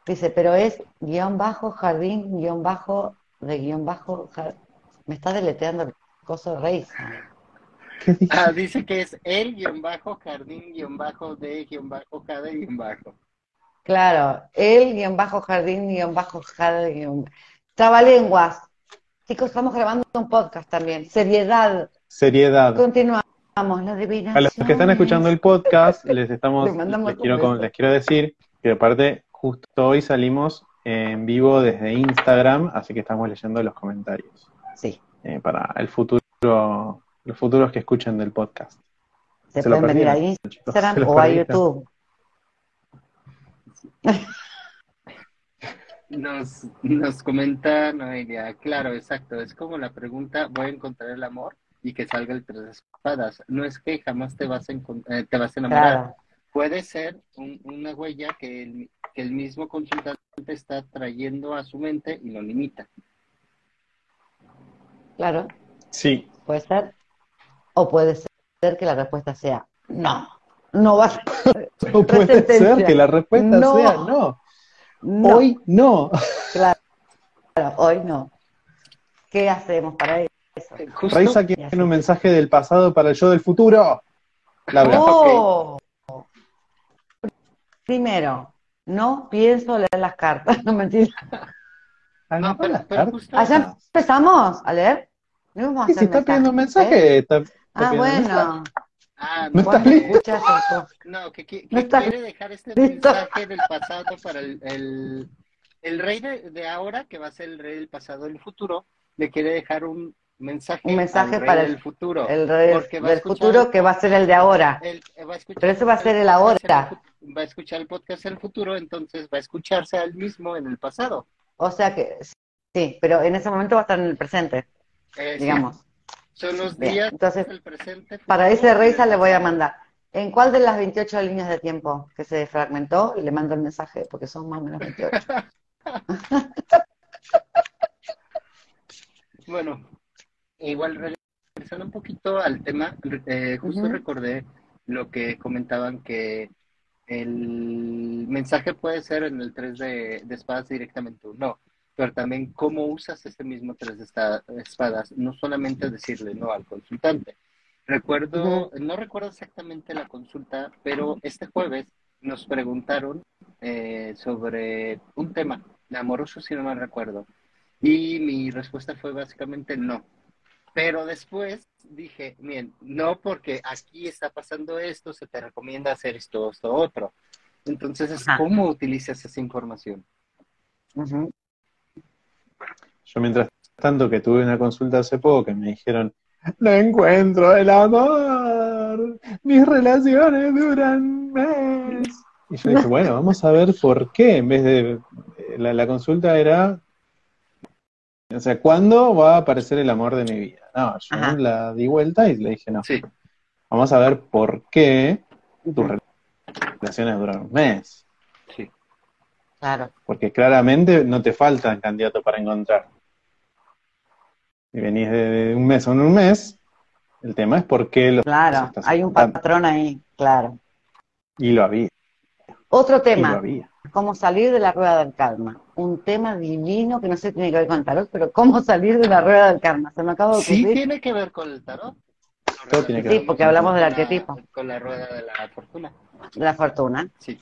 [SPEAKER 4] Dice, pero es guion bajo, jardín, guion bajo, de guion bajo, me está deleteando el coso de.
[SPEAKER 2] Ah, dice que es el guion bajo, jardín guion bajo, de guion bajo, jade guion bajo.
[SPEAKER 4] Claro, el guion bajo, jardín, guion bajo, jade, guion Trabalenguas. Chicos, estamos grabando un podcast también. Seriedad.
[SPEAKER 3] Seriedad.
[SPEAKER 4] Continuamos.
[SPEAKER 3] A los que están escuchando el podcast, les estamos, les quiero, les quiero decir que aparte justo hoy salimos en vivo desde Instagram, así que estamos leyendo los comentarios
[SPEAKER 4] Sí,
[SPEAKER 3] eh, para el futuro, los futuros que escuchen del podcast.
[SPEAKER 4] se,
[SPEAKER 3] Se
[SPEAKER 4] pueden venir a Instagram o a. YouTube.
[SPEAKER 2] Nos, nos comenta Noelia, claro, exacto, es como la pregunta, voy a encontrar el amor y que salga el tres espadas. No es que jamás te vas a, eh, te vas a enamorar,
[SPEAKER 4] Claro,
[SPEAKER 2] puede ser un- una huella que el, que el mismo consultante está trayendo a su mente y lo limita.
[SPEAKER 4] claro,
[SPEAKER 3] Sí,
[SPEAKER 4] puede ser. O puede ser que la respuesta sea no, no vas
[SPEAKER 3] o puede ser que la respuesta
[SPEAKER 4] No.
[SPEAKER 3] sea no.
[SPEAKER 4] No,
[SPEAKER 3] Hoy no.
[SPEAKER 4] claro, hoy no. ¿Qué hacemos para eso?
[SPEAKER 2] Justo,
[SPEAKER 3] Raiza quiere un mensaje del pasado para el yo del futuro. Laura.
[SPEAKER 4] Oh. Primero, no pienso leer las cartas, no mentira.
[SPEAKER 3] Agarrá
[SPEAKER 2] No, pero-
[SPEAKER 3] las
[SPEAKER 2] pero
[SPEAKER 3] cartas.
[SPEAKER 4] ¿Allá empezamos a leer? ¿No vamos a
[SPEAKER 3] Sí, si está pidiendo un mensaje,
[SPEAKER 4] ¿eh?
[SPEAKER 3] está, está
[SPEAKER 4] Ah,
[SPEAKER 3] mensaje.
[SPEAKER 2] Ah,
[SPEAKER 3] ¿No
[SPEAKER 4] Cuando
[SPEAKER 3] listo?
[SPEAKER 4] el
[SPEAKER 2] no, que, que-
[SPEAKER 4] No está
[SPEAKER 2] quiere dejar este
[SPEAKER 4] listo.
[SPEAKER 2] mensaje del pasado para el, el, el rey de, de ahora, que va a ser el rey del pasado del futuro, le quiere dejar un mensaje,
[SPEAKER 4] Un mensaje
[SPEAKER 2] al rey
[SPEAKER 4] para el-
[SPEAKER 2] del futuro.
[SPEAKER 4] El rey
[SPEAKER 2] Porque va a
[SPEAKER 4] del
[SPEAKER 2] escuchar-
[SPEAKER 4] futuro que va a ser el de ahora.
[SPEAKER 2] Va a escuchar
[SPEAKER 4] Pero ese va a ser el ahora.
[SPEAKER 2] el Va a escuchar el podcast en el futuro, entonces va a escucharse a él mismo en el pasado.
[SPEAKER 4] O sea que Sí, pero en ese momento va a estar en el presente,
[SPEAKER 2] Eh, sí,
[SPEAKER 4] digamos.
[SPEAKER 2] Son los
[SPEAKER 4] Bien,
[SPEAKER 2] días
[SPEAKER 4] entonces,
[SPEAKER 2] del presente.
[SPEAKER 4] Para ese Reisa le voy a mandar. ¿En cuál de las 28 líneas de tiempo que se fragmentó? Y le mando el mensaje, porque son más o menos 28.
[SPEAKER 2] Bueno, igual regresando un poquito al tema, eh, justo recordé lo que comentaban que el mensaje puede ser en el 3 de, de espadas directamente no, pero también cómo usas ese mismo 3 de esta- espadas, no solamente decirle no al consultante. Recuerdo, no recuerdo exactamente la consulta, pero este jueves nos preguntaron eh, sobre un tema amoroso, si no mal recuerdo. Y mi respuesta fue básicamente no. Pero después dije, bien, no porque aquí está pasando esto, se te recomienda hacer esto, esto, otro. Entonces, es. ¿cómo utilizas esa información?
[SPEAKER 4] Ujú.
[SPEAKER 3] Yo mientras tanto que tuve una consulta hace poco que me dijeron, no encuentro el amor, mis relaciones duran un mes. Y yo dije, bueno, vamos a ver por qué, en vez de, eh, la, la consulta era, o sea, ¿cuándo va a aparecer el amor de mi vida? No, yo
[SPEAKER 4] Ajá.
[SPEAKER 3] la di vuelta y le dije, no,
[SPEAKER 2] Sí,
[SPEAKER 3] vamos a ver por qué tus relaciones duran un mes.
[SPEAKER 2] Sí.
[SPEAKER 4] Claro.
[SPEAKER 3] Porque claramente no te faltan candidatos para encontrar. Y venís de, de un mes a un mes, el tema es por qué lo
[SPEAKER 4] Claro,
[SPEAKER 3] estás
[SPEAKER 4] hay un patrón ahí, claro.
[SPEAKER 3] Y lo había,
[SPEAKER 4] Otro
[SPEAKER 3] y lo
[SPEAKER 4] tema,
[SPEAKER 3] había.
[SPEAKER 4] cómo salir de la rueda del karma. Un tema divino que no sé si tiene que ver con tarot, pero cómo salir de la rueda del karma. Se me acaba de
[SPEAKER 2] Sí
[SPEAKER 4] ocurrir.
[SPEAKER 2] tiene que ver con el tarot.
[SPEAKER 3] Todo tiene que
[SPEAKER 4] Sí,
[SPEAKER 3] ver.
[SPEAKER 4] porque hablamos del arquetipo.
[SPEAKER 2] Con la rueda de la fortuna.
[SPEAKER 4] La fortuna.
[SPEAKER 2] Sí.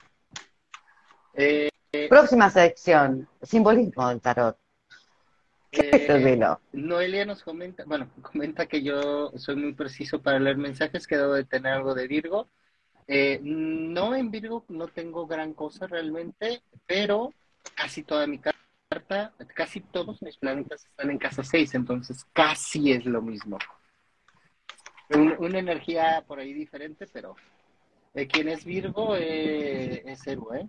[SPEAKER 2] Eh,
[SPEAKER 4] Próxima sección, simbolismo del tarot. ¿Qué es el
[SPEAKER 2] eh,
[SPEAKER 4] velo?
[SPEAKER 2] Noelia nos comenta, bueno, comenta que yo soy muy preciso para leer mensajes, que debo de tener algo de Virgo. Eh, no en Virgo no tengo gran cosa realmente, pero casi toda mi carta, casi todos mis planetas están en casa 6, entonces casi es lo mismo. Un- una energía por ahí diferente, pero eh, quien es Virgo eh, es héroe, ¿eh?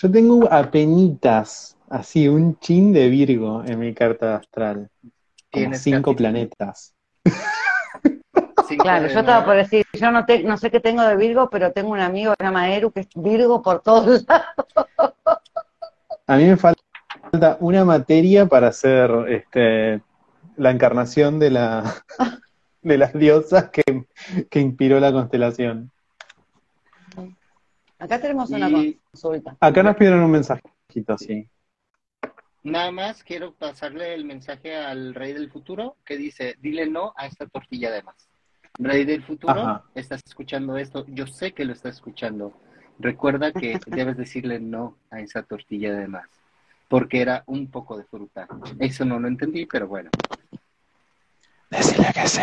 [SPEAKER 3] Yo tengo apenitas, así, un chin de Virgo en mi carta astral.
[SPEAKER 2] Tienes
[SPEAKER 3] cinco
[SPEAKER 2] casi-
[SPEAKER 3] planetas.
[SPEAKER 2] cinco
[SPEAKER 4] Claro, yo estaba por decir, yo no, te- no sé qué tengo de Virgo, pero tengo un amigo que se llama Eru, que es Virgo por todos lados.
[SPEAKER 3] A mí me falta una materia para hacer este, la encarnación de la de las diosas que, que inspiró la constelación.
[SPEAKER 4] Acá tenemos una
[SPEAKER 2] Y
[SPEAKER 4] consulta.
[SPEAKER 3] Acá nos pidieron un mensajito, sí.
[SPEAKER 2] nada más quiero pasarle el mensaje al rey del futuro que dice, dile no a esta tortilla de más. Rey del futuro,
[SPEAKER 3] Ajá.
[SPEAKER 2] estás escuchando esto, yo sé que lo estás escuchando. Recuerda que debes decirle no a esa tortilla de más, porque era un poco de fruta. Eso no lo entendí, pero bueno.
[SPEAKER 3] Decirle que sí.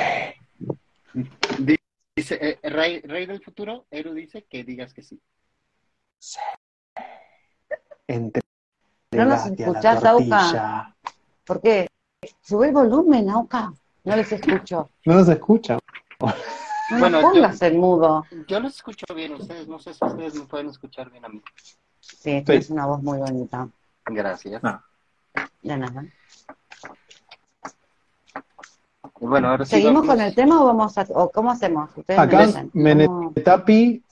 [SPEAKER 2] Dice, eh, rey, rey del futuro, Eru dice que digas que sí.
[SPEAKER 3] Entre
[SPEAKER 4] ¿No nos escuchás, Auca? ¿Por qué? Sube el volumen, Auca. No les escucho.
[SPEAKER 3] No nos escucha.
[SPEAKER 4] No
[SPEAKER 2] Bueno,
[SPEAKER 4] me
[SPEAKER 2] yo-
[SPEAKER 4] pongas en mudo.
[SPEAKER 2] Yo los escucho bien, ustedes, no sé si ustedes me pueden escuchar bien a mí.
[SPEAKER 4] Sí, tienes una voz muy bonita.
[SPEAKER 2] Gracias.
[SPEAKER 3] No.
[SPEAKER 4] De nada.
[SPEAKER 2] Bueno, ahora sí
[SPEAKER 4] ¿Seguimos con el tema o vamos a, o cómo hacemos? Ustedes
[SPEAKER 3] Acá. Menetapi,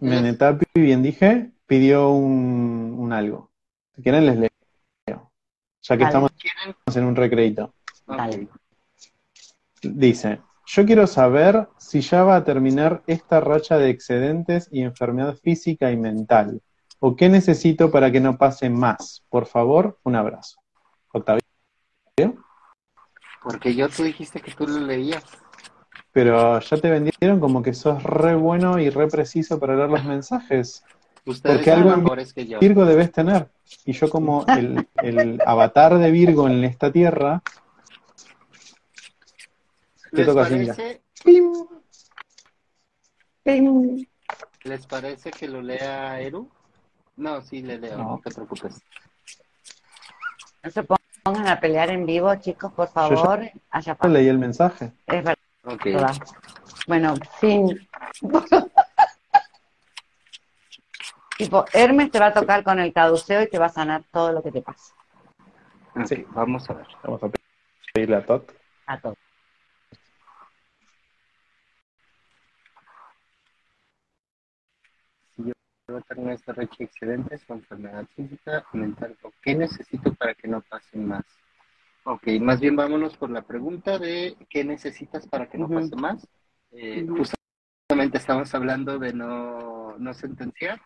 [SPEAKER 3] Menetapi, bien dije, pidió un, un algo. Si quieren les leo. Ya que
[SPEAKER 4] Dale.
[SPEAKER 3] estamos en un recreito.
[SPEAKER 4] Dale.
[SPEAKER 3] Dice, yo quiero saber si ya va a terminar esta racha de excedentes y enfermedad física y mental. ¿O qué necesito para que no pase más? Por favor, un abrazo. Octavio.
[SPEAKER 2] Porque yo tú dijiste que tú lo leías.
[SPEAKER 3] Pero ya te vendieron como que sos re bueno y re preciso para leer los mensajes.
[SPEAKER 2] Ustedes
[SPEAKER 3] Porque
[SPEAKER 2] son
[SPEAKER 3] algo en
[SPEAKER 2] mejores que yo.
[SPEAKER 3] Virgo debes tener. Y yo como el, el avatar de Virgo en esta tierra, te
[SPEAKER 2] ¿Les
[SPEAKER 3] toca
[SPEAKER 2] parece,
[SPEAKER 3] ¡pim!
[SPEAKER 4] Ping.
[SPEAKER 2] ¿Les parece que lo lea Eru? No, sí le leo, no,
[SPEAKER 3] No.
[SPEAKER 2] te preocupes.
[SPEAKER 4] No se pongan a pelear en vivo, chicos, por favor. Allá
[SPEAKER 3] Yo
[SPEAKER 4] pa-
[SPEAKER 3] leí el mensaje.
[SPEAKER 4] Es
[SPEAKER 2] Ok.
[SPEAKER 4] Bueno, fin. Tipo, Hermes te va a tocar con el caduceo y te va a sanar todo lo que te pasa.
[SPEAKER 3] Sí.
[SPEAKER 2] Vamos a ver.
[SPEAKER 3] Vamos a pedirle a Tot.
[SPEAKER 4] A todo.
[SPEAKER 2] Debo tener esta racha de excedentes o enfermedad física, mental. ¿O ¿Qué necesito para que no pase más? Ok, más bien vámonos por la pregunta de qué necesitas para que no pase más. Eh. Justamente estamos hablando de no, no sentenciar.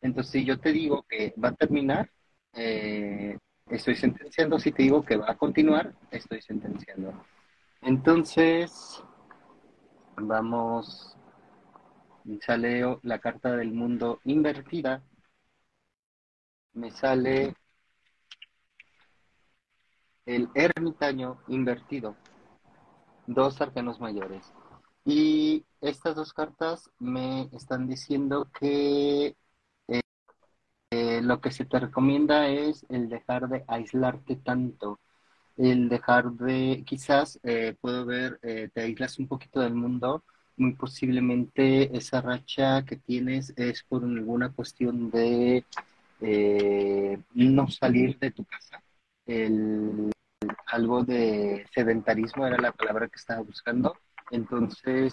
[SPEAKER 2] Entonces, si yo te digo que va a terminar, eh, estoy sentenciando. Si te digo que va a continuar, estoy sentenciando. Entonces, vamos me sale la carta del mundo invertida. Me sale el ermitaño invertido. Dos arcanos mayores. Y estas dos cartas me están diciendo que eh, eh, lo que se te recomienda es el dejar de aislarte tanto. El dejar de, quizás eh, puedo ver, eh, te aíslas un poquito del mundo muy posiblemente esa racha que tienes es por alguna cuestión de eh, no salir de tu casa. El, algo de sedentarismo era la palabra que estaba buscando. Entonces,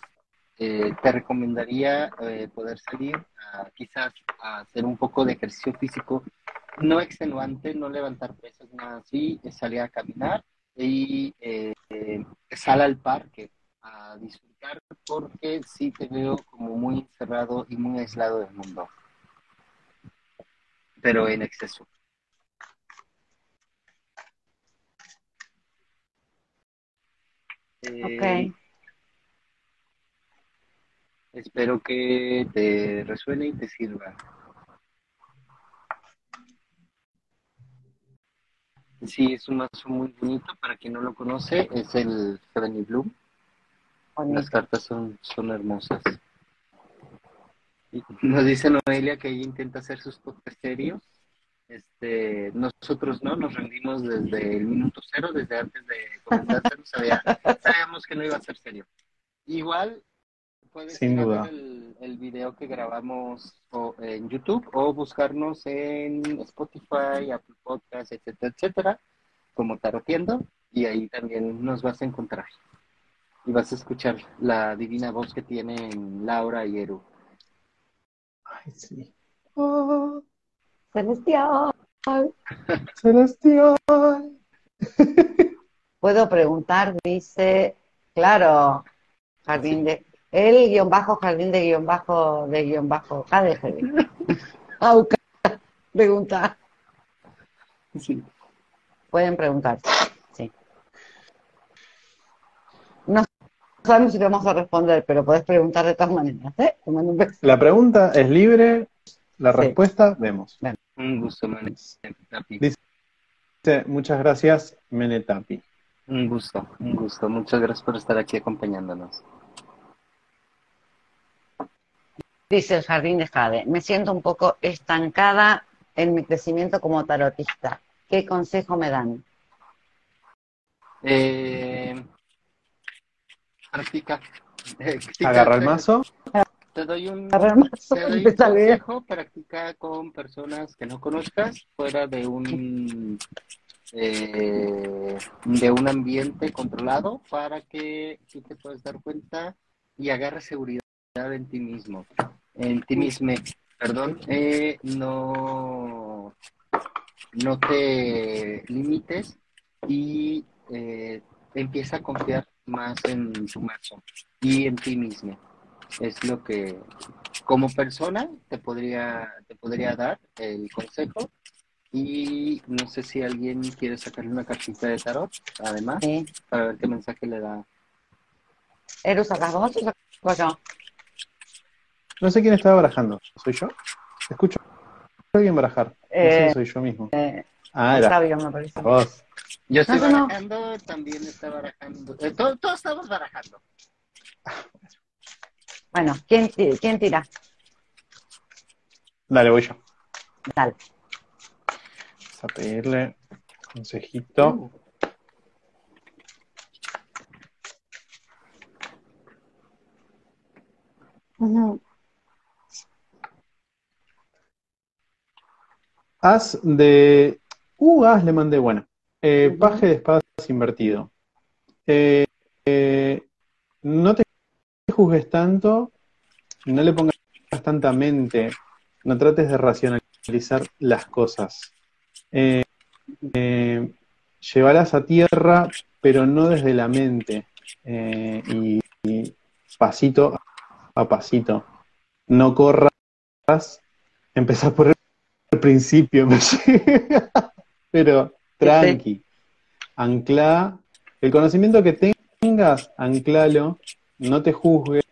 [SPEAKER 2] eh, te recomendaría eh, poder salir a, quizás a hacer un poco de ejercicio físico, no extenuante, no levantar pesas, nada así, salir a caminar y eh, sal al parque a disfrutar porque sí te veo como muy encerrado y muy aislado del mundo. Pero en exceso. Eh,
[SPEAKER 4] Ok.
[SPEAKER 2] Espero que te resuene y te sirva. Sí, es un mazo muy bonito. Para quien no lo conoce, es el Heavenly Bloom. Las cartas son, son hermosas. Y Nos dice Noelia que ella intenta hacer sus podcasts serios. Este, nosotros no, nos rendimos desde el minuto cero, desde antes de comenzar, sabía- sabíamos que no iba a ser serio. Igual puedes
[SPEAKER 3] Sin duda.
[SPEAKER 2] ver el, el video que grabamos o- en YouTube o buscarnos en Spotify, Apple Podcasts, etcétera, etcétera, como Tarotiendo, y ahí también nos vas a encontrar. Y vas a escuchar la divina voz que tienen Laura y Eru.
[SPEAKER 3] Ay, sí.
[SPEAKER 4] Celestial.
[SPEAKER 3] Celestial.
[SPEAKER 4] Puedo preguntar, dice, claro, jardín de, el guion bajo, jardín de guion bajo, de guion bajo, KDGB. Auca, pregunta.
[SPEAKER 2] Sí.
[SPEAKER 4] Pueden preguntar, sí. No sabemos si te vamos a responder, pero podés preguntar de todas maneras, ¿eh?
[SPEAKER 3] La pregunta es libre, la
[SPEAKER 4] Sí.
[SPEAKER 3] respuesta vemos.
[SPEAKER 2] Un gusto, man. Tapi.
[SPEAKER 3] Dice, muchas gracias, Menetapi.
[SPEAKER 2] Un gusto, un gusto. Muchas gracias por estar aquí acompañándonos.
[SPEAKER 4] Dice el jardín de Jade, me siento un poco estancada en mi crecimiento como tarotista. ¿Qué consejo me dan?
[SPEAKER 2] Eh, practica.
[SPEAKER 3] Agarra el mazo.
[SPEAKER 2] Te doy un, te doy un consejo. Practica con personas que no conozcas, fuera de un eh, de un ambiente controlado, para que tú te puedas dar cuenta y agarres seguridad en ti mismo, en ti mismo, perdón, eh, no, no te limites y eh, empieza a confiar más en tu mazo y en ti mismo. Es lo que como persona te podría, te podría dar el consejo. Y no sé si alguien quiere sacarle una cartita de tarot, además,
[SPEAKER 4] Sí.
[SPEAKER 2] para ver qué mensaje le da.
[SPEAKER 4] ¿Eru sacas vos o saco yo?
[SPEAKER 3] No sé quién estaba barajando. ¿Soy yo? Escucho a alguien barajar. No sé
[SPEAKER 4] Eh,
[SPEAKER 3] si soy yo mismo.
[SPEAKER 4] eh,
[SPEAKER 3] Ah, era
[SPEAKER 4] Octavio, me parece.
[SPEAKER 3] vos.
[SPEAKER 2] Yo estoy
[SPEAKER 4] No, no, no.
[SPEAKER 2] barajando, también está barajando. eh, todos, todos estamos barajando.
[SPEAKER 4] Bueno, ¿quién, ti- quién tira?
[SPEAKER 3] Dale, voy yo.
[SPEAKER 4] Dale.
[SPEAKER 3] Vamos a pedirle consejito.
[SPEAKER 4] Ujú.
[SPEAKER 3] As de. Uh, as le mandé, bueno. Eh. Paje de espadas invertido. Eh, eh, no te juzgues tanto, no le pongas tanta mente, no trates de racionalizar las cosas. Eh, eh, llévalas a tierra, pero no desde la mente. Eh, y, y pasito a pasito. No corras, empezás por el principio, pero tranqui. Ancla el conocimiento que tengas, anclalo, no te juzgues,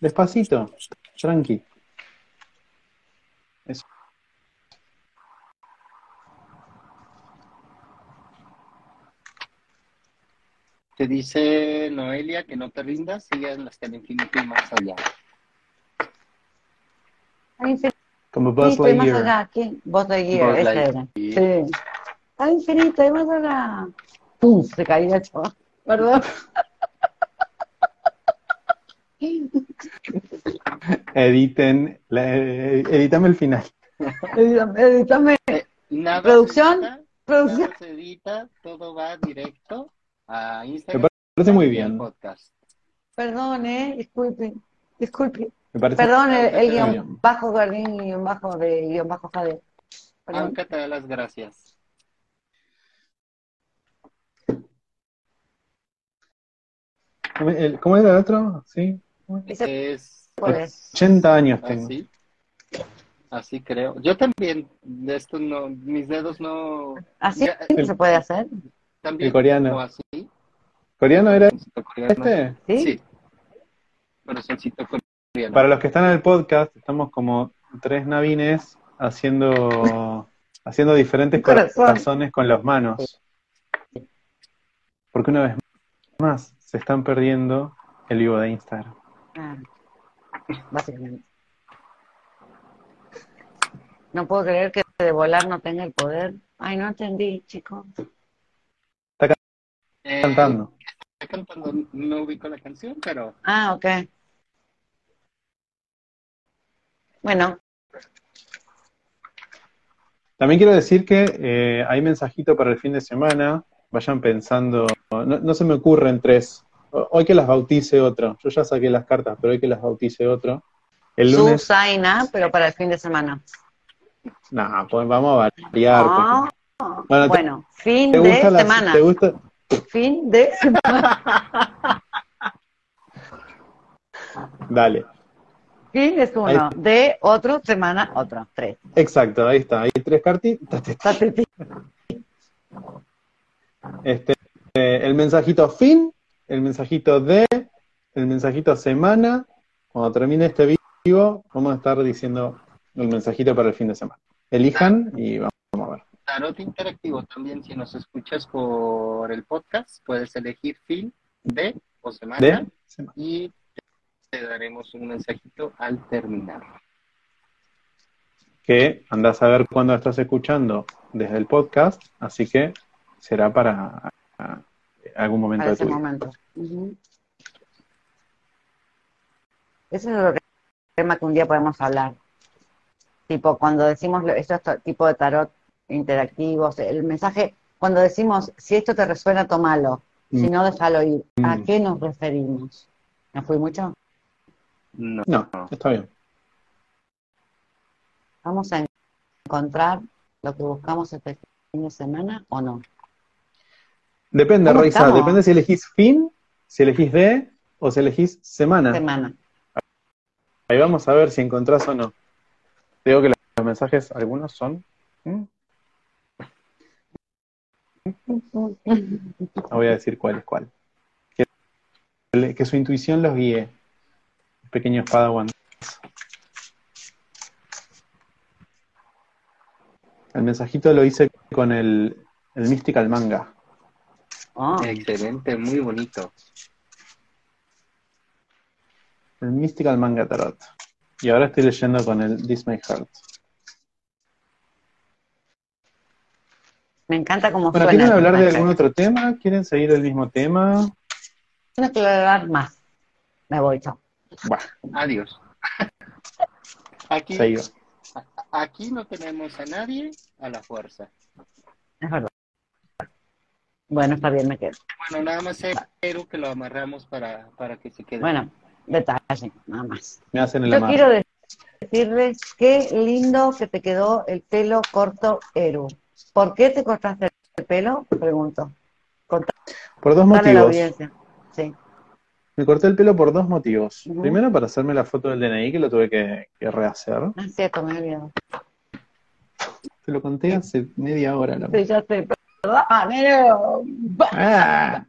[SPEAKER 3] despacito, tranqui. Eso.
[SPEAKER 2] Te dice Noelia que no te rindas, sigue hasta el infinito y más allá.
[SPEAKER 4] Al infinito
[SPEAKER 3] Como Buzz
[SPEAKER 4] y más
[SPEAKER 3] Lightyear.
[SPEAKER 4] allá. ¿Quién? Buzz Lightyear,
[SPEAKER 2] Lightyear.
[SPEAKER 4] era. Sí. Al infinito y más allá. ¡Pum! Se caía el chaval. Perdón.
[SPEAKER 3] Editen, la- eh, editame el final.
[SPEAKER 4] Edítame, edítame.
[SPEAKER 2] Nada
[SPEAKER 4] ¿Producción?
[SPEAKER 2] se edita,
[SPEAKER 4] Producción.
[SPEAKER 2] nada se edita, todo va directo a Instagram.
[SPEAKER 3] Me parece muy bien.
[SPEAKER 2] Podcast.
[SPEAKER 4] Perdón, eh. Disculpe. Disculpe.
[SPEAKER 3] Me parece
[SPEAKER 4] Perdón, el, el guion
[SPEAKER 3] bien.
[SPEAKER 4] bajo Gardín y guion bajo de guion bajo Jade.
[SPEAKER 2] Aunque te da las gracias.
[SPEAKER 3] ¿Cómo era el otro? Sí.
[SPEAKER 2] Es
[SPEAKER 4] ¿cuál es?
[SPEAKER 3] 80 años tengo.
[SPEAKER 2] así. Así creo. Yo también, de esto no, mis dedos no.
[SPEAKER 4] ¿Así
[SPEAKER 2] Ya,
[SPEAKER 4] se puede hacer?
[SPEAKER 2] También.
[SPEAKER 3] El coreano.
[SPEAKER 2] Así.
[SPEAKER 3] ¿Coreano era
[SPEAKER 2] coreano.
[SPEAKER 3] este?
[SPEAKER 4] ¿Sí?
[SPEAKER 2] Sí. Corazoncito coreano.
[SPEAKER 3] Para los que están en el podcast, estamos como tres navines haciendo, haciendo diferentes corazones con las manos. Porque una vez más se están perdiendo el vivo de Instagram.
[SPEAKER 4] Ah, básicamente. No puedo creer que de volar no tenga el poder. Ay, no entendí, chicos.
[SPEAKER 2] Eh,
[SPEAKER 3] Cantando.
[SPEAKER 2] Está cantando, no ubico la canción, pero
[SPEAKER 4] Ah, ok. Bueno,
[SPEAKER 3] También quiero decir que eh, hay mensajito para el fin de semana. Vayan pensando. No, no se me ocurren tres. Hoy que las bautice otro. Yo ya saqué las cartas, pero hoy que las bautice otro. El lunes.
[SPEAKER 4] Susaina, pero para el fin de semana.
[SPEAKER 3] No, pues vamos a variar.
[SPEAKER 4] Ah,
[SPEAKER 3] porque- Bueno, te-
[SPEAKER 4] fin
[SPEAKER 3] ¿Te
[SPEAKER 4] de
[SPEAKER 3] la-
[SPEAKER 4] semana.
[SPEAKER 3] ¿Te gusta?
[SPEAKER 4] Fin de semana.
[SPEAKER 3] Dale.
[SPEAKER 4] Fin es uno. De otro, semana, otro. Tres.
[SPEAKER 3] Exacto, ahí está. Hay tres cartitas. Este, eh, el mensajito fin, el mensajito de, el mensajito semana. Cuando termine este vivo, vamos a estar diciendo el mensajito para el fin de semana. Elijan y vamos a ver.
[SPEAKER 2] Tarot Interactivo también, si nos escuchas por el podcast, puedes elegir fin de o semana
[SPEAKER 3] De semana.
[SPEAKER 2] y te daremos un mensajito al terminar.
[SPEAKER 3] Que andás a ver cuando estás escuchando desde el podcast, así que será para algún momento
[SPEAKER 4] Para
[SPEAKER 3] de
[SPEAKER 4] ese
[SPEAKER 3] tu vida.
[SPEAKER 4] momento. Ese es el tema que un día podemos hablar. Tipo, cuando decimos estos to- tipo de tarot interactivos, el mensaje, cuando decimos, si esto te resuena, tomalo. Si
[SPEAKER 3] Mm.
[SPEAKER 4] no, déjalo ir. ¿A
[SPEAKER 3] Mm.
[SPEAKER 4] qué nos referimos? ¿No fui mucho?
[SPEAKER 2] No.
[SPEAKER 3] No, está bien.
[SPEAKER 4] ¿Vamos a encontrar lo que buscamos este fin de semana o no?
[SPEAKER 3] Depende,
[SPEAKER 4] ¿Cómo
[SPEAKER 3] Raiza,
[SPEAKER 4] estamos?
[SPEAKER 3] depende si elegís fin, si elegís de o si elegís semana.
[SPEAKER 4] Semana.
[SPEAKER 3] Ahí vamos a ver si encontrás o no. Te Digo que los mensajes, algunos son. ¿Mm? No voy a decir cuál es cuál. Que, que su intuición los guíe. Pequeños Padawan. El mensajito lo hice con el, el Mystical Manga.
[SPEAKER 4] Oh,
[SPEAKER 2] Excelente, muy bonito.
[SPEAKER 3] El Mystical Manga Tarot. Y ahora estoy leyendo con el This My Heart.
[SPEAKER 4] me encanta cómo
[SPEAKER 3] Bueno,
[SPEAKER 4] suena.
[SPEAKER 3] ¿quieren hablar de algún otro tema? ¿Quieren seguir el mismo tema?
[SPEAKER 4] Tienes que hablar más. Me voy, chao.
[SPEAKER 3] Bueno,
[SPEAKER 2] Adiós. Aquí aquí no tenemos a nadie a la fuerza.
[SPEAKER 4] Es verdad. Bueno, está bien, me quedo.
[SPEAKER 2] Bueno, nada más espero que lo amarramos para, para que se quede.
[SPEAKER 4] Bueno, detalle, nada más.
[SPEAKER 3] Me hacen el
[SPEAKER 4] Yo quiero decirles qué lindo que te quedó el pelo corto, Eru. ¿Por qué te cortaste el pelo? Pregunto.
[SPEAKER 3] Por dos
[SPEAKER 4] la
[SPEAKER 3] motivos.
[SPEAKER 4] audiencia. Sí.
[SPEAKER 3] Me corté el pelo por dos motivos. Primero, para hacerme la foto del DNI, que lo tuve que, que rehacer.
[SPEAKER 4] No es cierto, me he olvidado.
[SPEAKER 3] Te lo conté hace media hora. la-
[SPEAKER 4] Sí, ya sé.
[SPEAKER 3] Ah.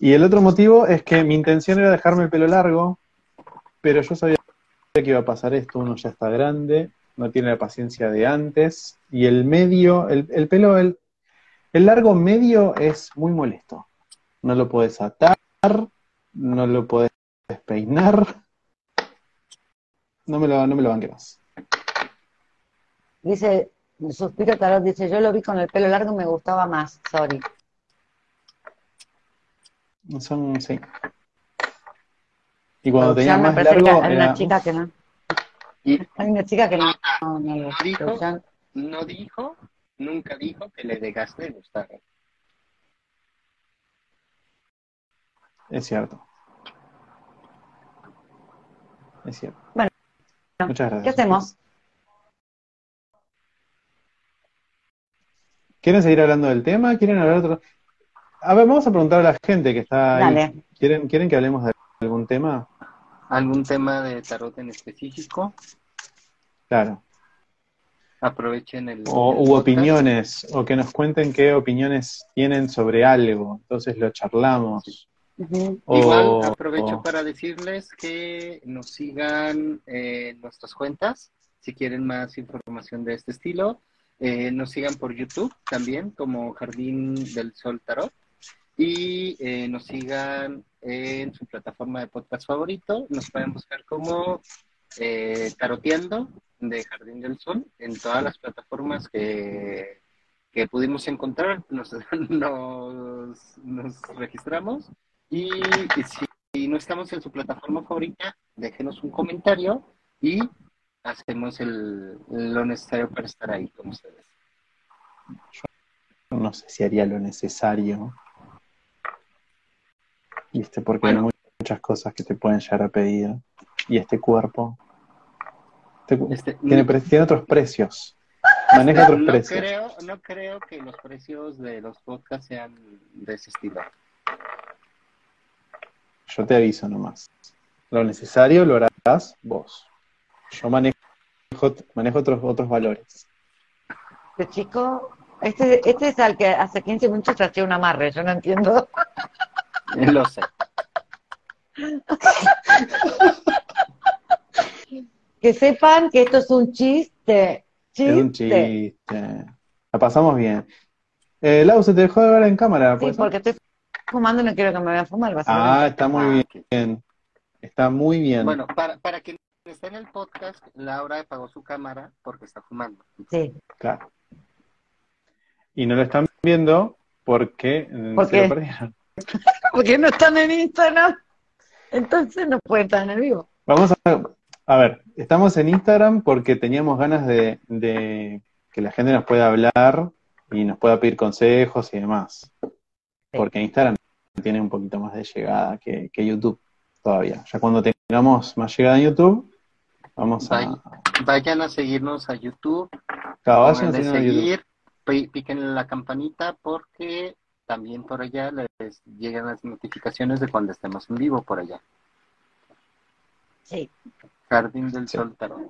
[SPEAKER 3] Y el otro motivo es que mi intención era dejarme el pelo largo, pero yo sabía que iba a pasar esto, uno ya está grande, no tiene la paciencia de antes, y el medio, el, el pelo, el, el largo medio es muy molesto. No lo puedes atar, no lo puedes peinar, no me lo, no me lo banque más.
[SPEAKER 4] Dice, Suspiro Tarot dice, yo lo vi con el pelo largo y me gustaba más, sorry.
[SPEAKER 3] Son, sí. Y cuando tenía más
[SPEAKER 4] que
[SPEAKER 3] largo
[SPEAKER 4] hay
[SPEAKER 3] era...
[SPEAKER 4] una chica que no.
[SPEAKER 2] Y
[SPEAKER 4] Hay una chica que no, no, no
[SPEAKER 2] no dijo, nunca dijo que le dejaste de gustar.
[SPEAKER 3] Es cierto. Es cierto.
[SPEAKER 4] Bueno,
[SPEAKER 3] Muchas
[SPEAKER 4] ¿Qué
[SPEAKER 3] gracias.
[SPEAKER 4] hacemos?
[SPEAKER 3] ¿Quieren seguir hablando del tema? ¿Quieren hablar de otro? A ver, vamos a preguntar a la gente que está ahí.
[SPEAKER 4] Dale.
[SPEAKER 3] ¿Quieren, ¿Quieren que hablemos de algún tema?
[SPEAKER 2] ¿Algún tema de tarot en específico?
[SPEAKER 3] Claro.
[SPEAKER 2] Aprovechen el.
[SPEAKER 3] O
[SPEAKER 2] el
[SPEAKER 3] u
[SPEAKER 2] podcast.
[SPEAKER 3] opiniones, o que nos cuenten qué opiniones tienen sobre algo. Entonces lo charlamos. O-
[SPEAKER 2] Igual aprovecho
[SPEAKER 3] o-
[SPEAKER 2] para decirles que nos sigan en nuestras cuentas si quieren más información de este estilo. Eh, nos sigan por YouTube también como Jardín del Sol Tarot y eh, nos sigan en su plataforma de podcast favorito. Nos pueden buscar como eh, Taroteando de Jardín del Sol en todas las plataformas que, que pudimos encontrar. Nos, nos, registramos y, y si no estamos en su plataforma favorita, déjenos un comentario y hacemos el, lo necesario para estar ahí con ustedes.
[SPEAKER 3] No sé si haría lo necesario. ¿Viste? Porque
[SPEAKER 2] Bueno.
[SPEAKER 3] hay muchas cosas que te pueden llegar a pedir. Y este cuerpo. este
[SPEAKER 2] Este,
[SPEAKER 3] tiene, tiene otros precios. Maneja otros
[SPEAKER 2] no
[SPEAKER 3] precios.
[SPEAKER 2] creo, no creo que los precios de los podcasts sean de ese estilo.
[SPEAKER 3] Yo te aviso nomás. Lo necesario lo harás vos. Yo manejo, manejo otros, otros valores.
[SPEAKER 4] Este chico, este, este es al que hace 15 minutos hacía un amarre, yo no entiendo.
[SPEAKER 2] Lo sé.
[SPEAKER 4] Que sepan que esto es un chiste.
[SPEAKER 3] Es un chiste. La pasamos bien. Eh, Lau, se te dejó de ver en cámara.
[SPEAKER 4] Sí, porque estoy fumando y no quiero que me vean fumar.
[SPEAKER 3] Ah, está muy
[SPEAKER 2] Ah,
[SPEAKER 3] bien. Está muy bien.
[SPEAKER 2] Bueno, para, para quien en el podcast, Laura apagó su cámara porque está fumando.
[SPEAKER 4] Sí,
[SPEAKER 3] Claro. Y no lo están viendo porque eh,
[SPEAKER 4] ¿Por
[SPEAKER 3] se
[SPEAKER 4] qué?
[SPEAKER 3] lo perdieron.
[SPEAKER 4] porque no están en Instagram. Entonces no pueden estar en el vivo.
[SPEAKER 3] Vamos a, a ver, estamos en Instagram porque teníamos ganas de, de que la gente nos pueda hablar y nos pueda pedir consejos y demás. Porque Instagram tiene un poquito más de llegada que, que YouTube todavía. Ya cuando tengamos más llegada en YouTube, vamos a...
[SPEAKER 2] Vaya. Vayan a seguirnos a YouTube,
[SPEAKER 3] a YouTube.
[SPEAKER 2] seguir, píquenle la campanita porque también por allá les llegan las notificaciones de cuando estemos en vivo por allá.
[SPEAKER 4] Sí.
[SPEAKER 2] Jardín del
[SPEAKER 3] Sí.
[SPEAKER 2] Sol Tarot.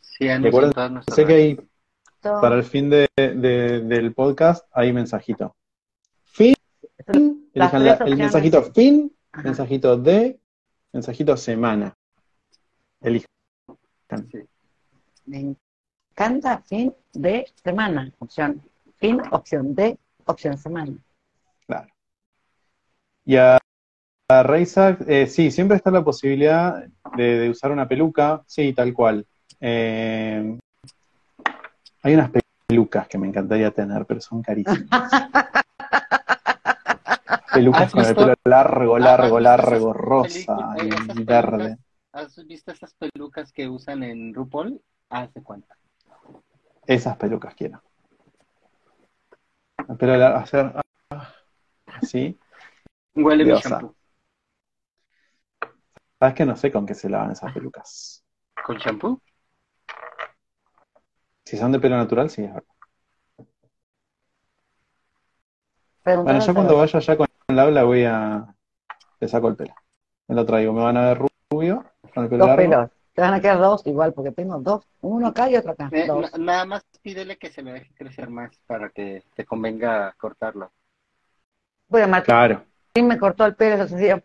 [SPEAKER 2] Síganos
[SPEAKER 3] Recuerden, Sé que hay Para el fin de, de- del podcast hay mensajito. Fin,
[SPEAKER 4] Las
[SPEAKER 3] elijan la- el mensajito fin,
[SPEAKER 4] Ajá.
[SPEAKER 3] mensajito de, mensajito semana. Elijan.
[SPEAKER 2] Sí.
[SPEAKER 4] Me encanta fin de semana. Opción fin, opción de, opción semana.
[SPEAKER 3] Claro. Y a, a eh, sí, siempre está la posibilidad de, de usar una peluca, sí, tal cual. Eh, hay unas pelucas que me encantaría tener, pero son carísimas. Pelucas
[SPEAKER 2] ¿Has
[SPEAKER 3] con el pelo largo, largo,
[SPEAKER 2] ¿Has visto
[SPEAKER 3] largo,
[SPEAKER 2] esas
[SPEAKER 3] rosa y verde.
[SPEAKER 2] ¿Has ¿has visto esas pelucas que usan en RuPaul? Haz de cuenta.
[SPEAKER 3] Esas pelucas quiero. Pero la- hacer ah, así.
[SPEAKER 2] Huele mi
[SPEAKER 3] Diosa.
[SPEAKER 2] shampoo.
[SPEAKER 3] Sabes que no sé con qué se lavan esas pelucas.
[SPEAKER 2] ¿Con shampoo?
[SPEAKER 3] Si son de pelo natural, sí. es verdad. Bueno, yo cuando vaya allá con Laura voy a. Le saco el pelo. Me lo traigo. Me van a ver rubio, con el pelo
[SPEAKER 4] Dos
[SPEAKER 3] largo.
[SPEAKER 4] pelos. Te van a quedar dos igual, porque tengo dos. Uno acá y otro acá.
[SPEAKER 2] Eh,
[SPEAKER 4] Dos.
[SPEAKER 2] nada más pídele que se lo deje crecer más para que te convenga cortarlo.
[SPEAKER 4] Bueno, Martín
[SPEAKER 3] Claro.
[SPEAKER 4] me cortó el pelo el día.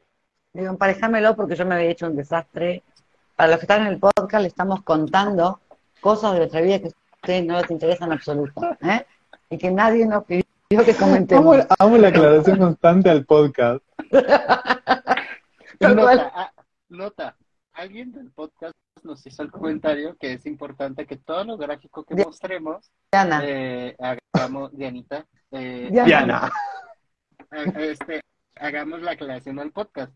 [SPEAKER 4] Digo, emparejámelo porque yo me había hecho un desastre. Para los que están en el podcast, le estamos contando cosas de nuestra vida que a ustedes no les interesan en absoluto. ¿eh? Y que nadie nos pidió que comentemos.
[SPEAKER 3] Amo, amo la aclaración constante al podcast.
[SPEAKER 2] Nota, ah, nota, alguien del podcast nos hizo el comentario que es importante que todo lo gráfico que
[SPEAKER 4] Di-
[SPEAKER 2] mostremos,
[SPEAKER 4] Diana,
[SPEAKER 2] eh, hagamos, Dianita, eh,
[SPEAKER 4] Diana.
[SPEAKER 3] Diana.
[SPEAKER 2] ha- este, hagamos la aclaración al podcast.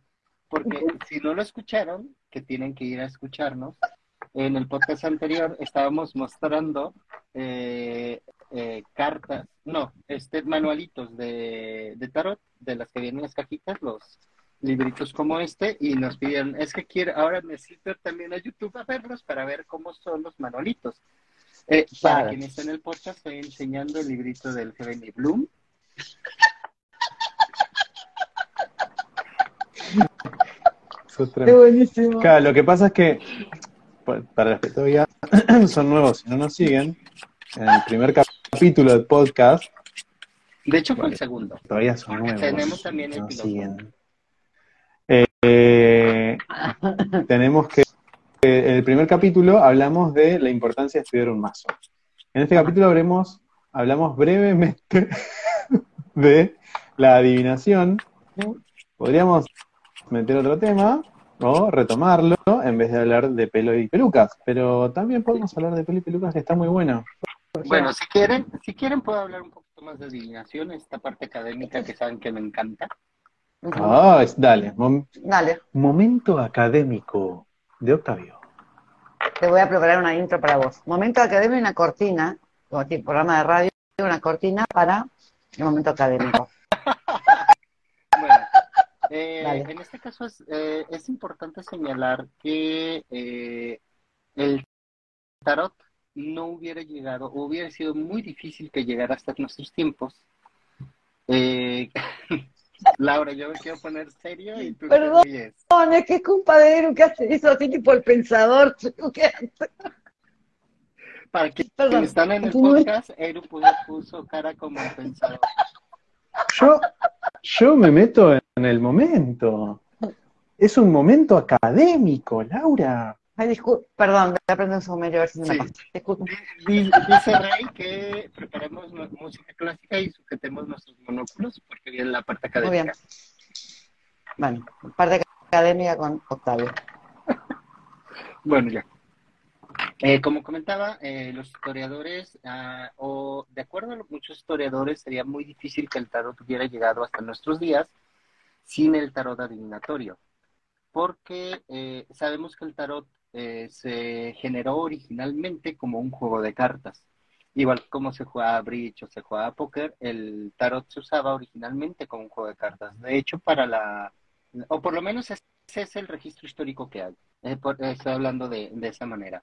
[SPEAKER 2] Porque si no lo escucharon, que tienen que ir a escucharnos, en el podcast anterior estábamos mostrando eh, eh, cartas, no, este manualitos de, de tarot, de las que vienen en las cajitas, los libritos como este, y nos pidieron, es que quiero, ahora necesito ir también a YouTube a verlos para ver cómo son los manualitos. Eh, Para quienes estén en el podcast, estoy enseñando el librito del Heavenly Bloom.
[SPEAKER 4] Qué buenísimo.
[SPEAKER 3] Claro, lo que pasa es que, pa- para los que todavía son nuevos y no nos siguen, en el primer cap- capítulo del podcast,
[SPEAKER 2] De hecho, fue el segundo.
[SPEAKER 3] todavía son nuevos.
[SPEAKER 2] tenemos también el piloto.
[SPEAKER 3] Eh, tenemos que, en el primer capítulo hablamos de la importancia de estudiar un mazo. En este capítulo hablemos, hablamos brevemente de la adivinación. Podríamos meter otro tema o retomarlo en vez de hablar de pelo y pelucas, pero también podemos hablar de pelo y pelucas que está muy bueno.
[SPEAKER 2] Bueno, si quieren, si quieren puedo hablar un poquito más de adivinación, esta parte académica que saben que me encanta.
[SPEAKER 3] Ah, es- dale, mom-
[SPEAKER 4] Dale,
[SPEAKER 3] momento académico de Octavio.
[SPEAKER 4] te voy a preparar una intro para vos. Momento académico y una cortina, como aquí, programa de radio, una cortina para el momento académico.
[SPEAKER 2] Bueno, eh, en este caso es, eh, es importante señalar que eh, el tarot no hubiera llegado, o hubiera sido muy difícil que llegara hasta nuestros tiempos. Eh, Laura, yo me quiero poner serio y tú
[SPEAKER 4] Perdón.
[SPEAKER 2] te.
[SPEAKER 4] No, es que es culpa de Eru que hace eso así tipo el pensador.
[SPEAKER 2] Para que
[SPEAKER 4] Perdón,
[SPEAKER 2] quienes están en el podcast, Eru puso, puso cara como un pensador.
[SPEAKER 3] Yo, yo me meto en el momento. Es un momento académico, Laura.
[SPEAKER 4] Ay, perdón, voy a aprender un si
[SPEAKER 2] Sí. Di- Dice Rey que preparemos música clásica y sujetemos nuestros monóculos porque viene la parte
[SPEAKER 4] Muy bien.
[SPEAKER 2] académica.
[SPEAKER 4] Bueno, parte académica con Octavio.
[SPEAKER 2] Bueno, ya. Eh, como comentaba, eh, los historiadores, ah, o de acuerdo a muchos historiadores, sería muy difícil que el tarot hubiera llegado hasta nuestros días sin el tarot adivinatorio, porque eh, sabemos que el tarot eh, se generó originalmente como un juego de cartas. Igual como se jugaba bridge o se jugaba póker, el tarot se usaba originalmente como un juego de cartas. De hecho, para la, o por lo menos ese es el registro histórico que hay. Eh, por- eh, estoy hablando de, de esa manera.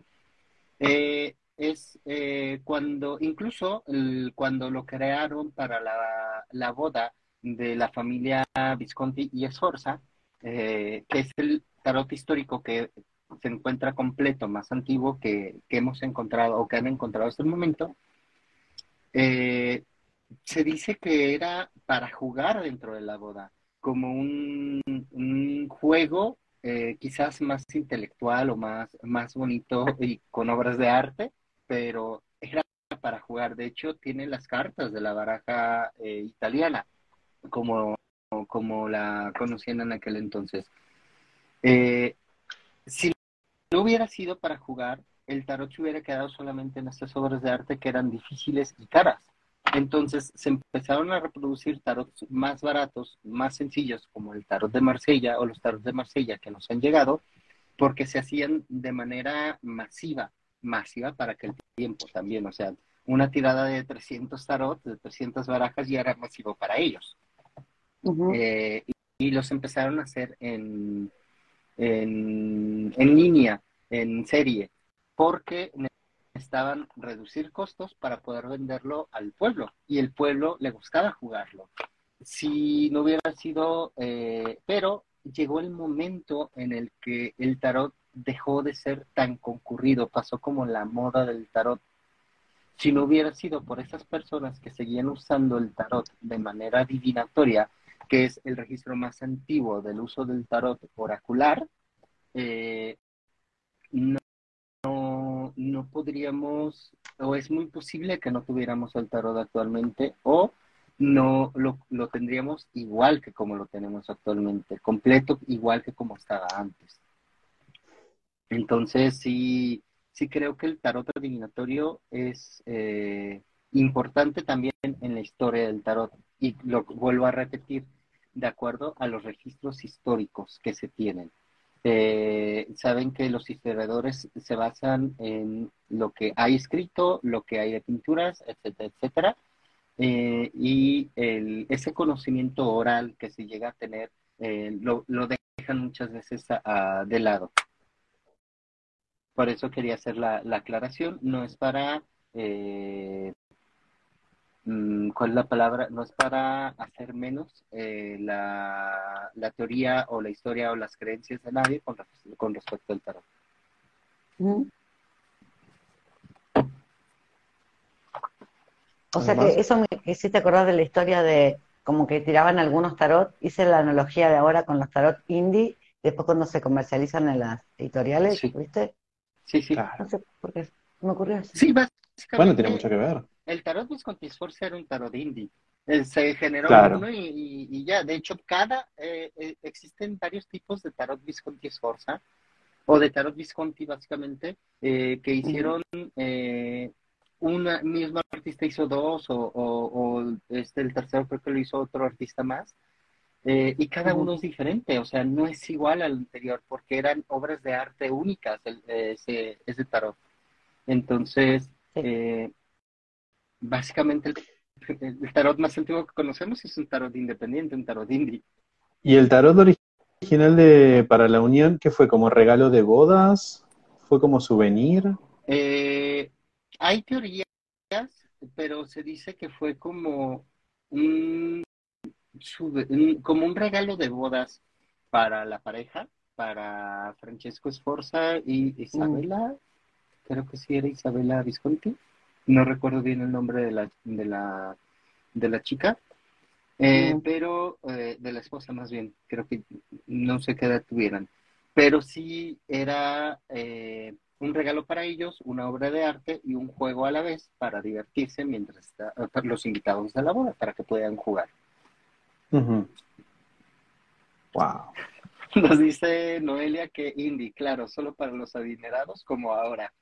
[SPEAKER 2] Eh, es eh, cuando, incluso el- cuando lo crearon para la, la boda de la familia Visconti y Sforza, eh, que es el tarot histórico que se encuentra completo, más antiguo que, que hemos encontrado o que han encontrado hasta el momento, eh, se dice que era para jugar dentro de la boda, como un, juego eh, quizás más intelectual o más, más bonito y con obras de arte, pero era para jugar. De hecho, tiene las cartas de la baraja eh, italiana, como, como la conocían en aquel entonces. Eh, no hubiera sido para jugar, el tarot se hubiera quedado solamente en estas obras de arte que eran difíciles y caras. Entonces se empezaron a reproducir tarots más baratos, más sencillos, como el tarot de Marsella o los tarots de Marsella que nos han llegado, porque se hacían de manera masiva, masiva para aquel tiempo también, o sea, una tirada de 300 tarot, de 300 barajas ya era masivo para ellos. Eh, y, y los empezaron a hacer en, en, línea, en serie, porque necesitaban reducir costos para poder venderlo al pueblo y el pueblo le gustaba jugarlo. Si no hubiera sido, eh, pero llegó el momento en el que el tarot dejó de ser tan concurrido, pasó como la moda del tarot. Si no hubiera sido por esas personas que seguían usando el tarot de manera divinatoria, que es el registro más antiguo del uso del tarot oracular, eh, no, no, podríamos, o es muy posible que no tuviéramos el tarot actualmente, o no lo, lo tendríamos igual que como lo tenemos actualmente, completo igual que como estaba antes. Entonces, sí, sí creo que el tarot adivinatorio es eh, importante también en la historia del tarot. Y lo vuelvo a repetir, de acuerdo a los registros históricos que se tienen. Eh, saben que los historiadores se basan en lo que hay escrito, lo que hay de pinturas, etcétera, etcétera. Eh, y el, ese conocimiento oral que se llega a tener eh, lo, dejan muchas veces a, de lado. Por eso quería hacer la, la aclaración. No es para, eh, ¿cuál es la palabra? No es para hacer menos eh, la, la, teoría o la historia o las creencias de nadie con, con respecto al tarot.
[SPEAKER 4] Mm. O sea que eso me hiciste acordar de la historia de como que tiraban algunos tarot, hice la analogía de ahora con los tarot indie, después cuando se comercializan en las editoriales,
[SPEAKER 2] Sí.
[SPEAKER 4] ¿viste?
[SPEAKER 2] Sí, sí.
[SPEAKER 4] No sé por qué me ocurrió así.
[SPEAKER 2] Sí, básicamente.
[SPEAKER 3] Bueno, tiene mucho que ver.
[SPEAKER 2] El tarot Visconti Sforza era un tarot indie. Eh, Se generó
[SPEAKER 3] Claro.
[SPEAKER 2] uno y, y- y ya. De hecho, cada eh, eh, existen varios tipos de tarot Visconti Sforza o de tarot Visconti, básicamente, eh, que hicieron una misma artista hizo dos o, o- o, este el tercero creo que lo hizo otro artista más. Eh, y cada uno es diferente, o sea, no es igual al anterior porque eran obras de arte únicas el- ese, ese tarot. Entonces,
[SPEAKER 4] Sí.
[SPEAKER 2] eh, básicamente el, el tarot más antiguo que conocemos es un tarot independiente, un tarot indie.
[SPEAKER 3] ¿Y el tarot original de para la unión, que fue como regalo de bodas? ¿Fue como souvenir?
[SPEAKER 2] Eh, hay teorías, pero se dice que fue como un, como un regalo de bodas para la pareja, para Francesco Sforza y Isabela, creo que sí era Isabela Visconti, no recuerdo bien el nombre de la, de la, de la chica, eh,
[SPEAKER 4] Mm.
[SPEAKER 2] pero eh, de la esposa más bien, creo que no sé qué edad tuvieran, pero sí era eh, un regalo para ellos, una obra de arte y un juego a la vez para divertirse mientras está, para los invitados de la boda, para que puedan jugar.
[SPEAKER 3] Wow.
[SPEAKER 2] Nos dice Noelia que indie, claro, solo para los adinerados como ahora.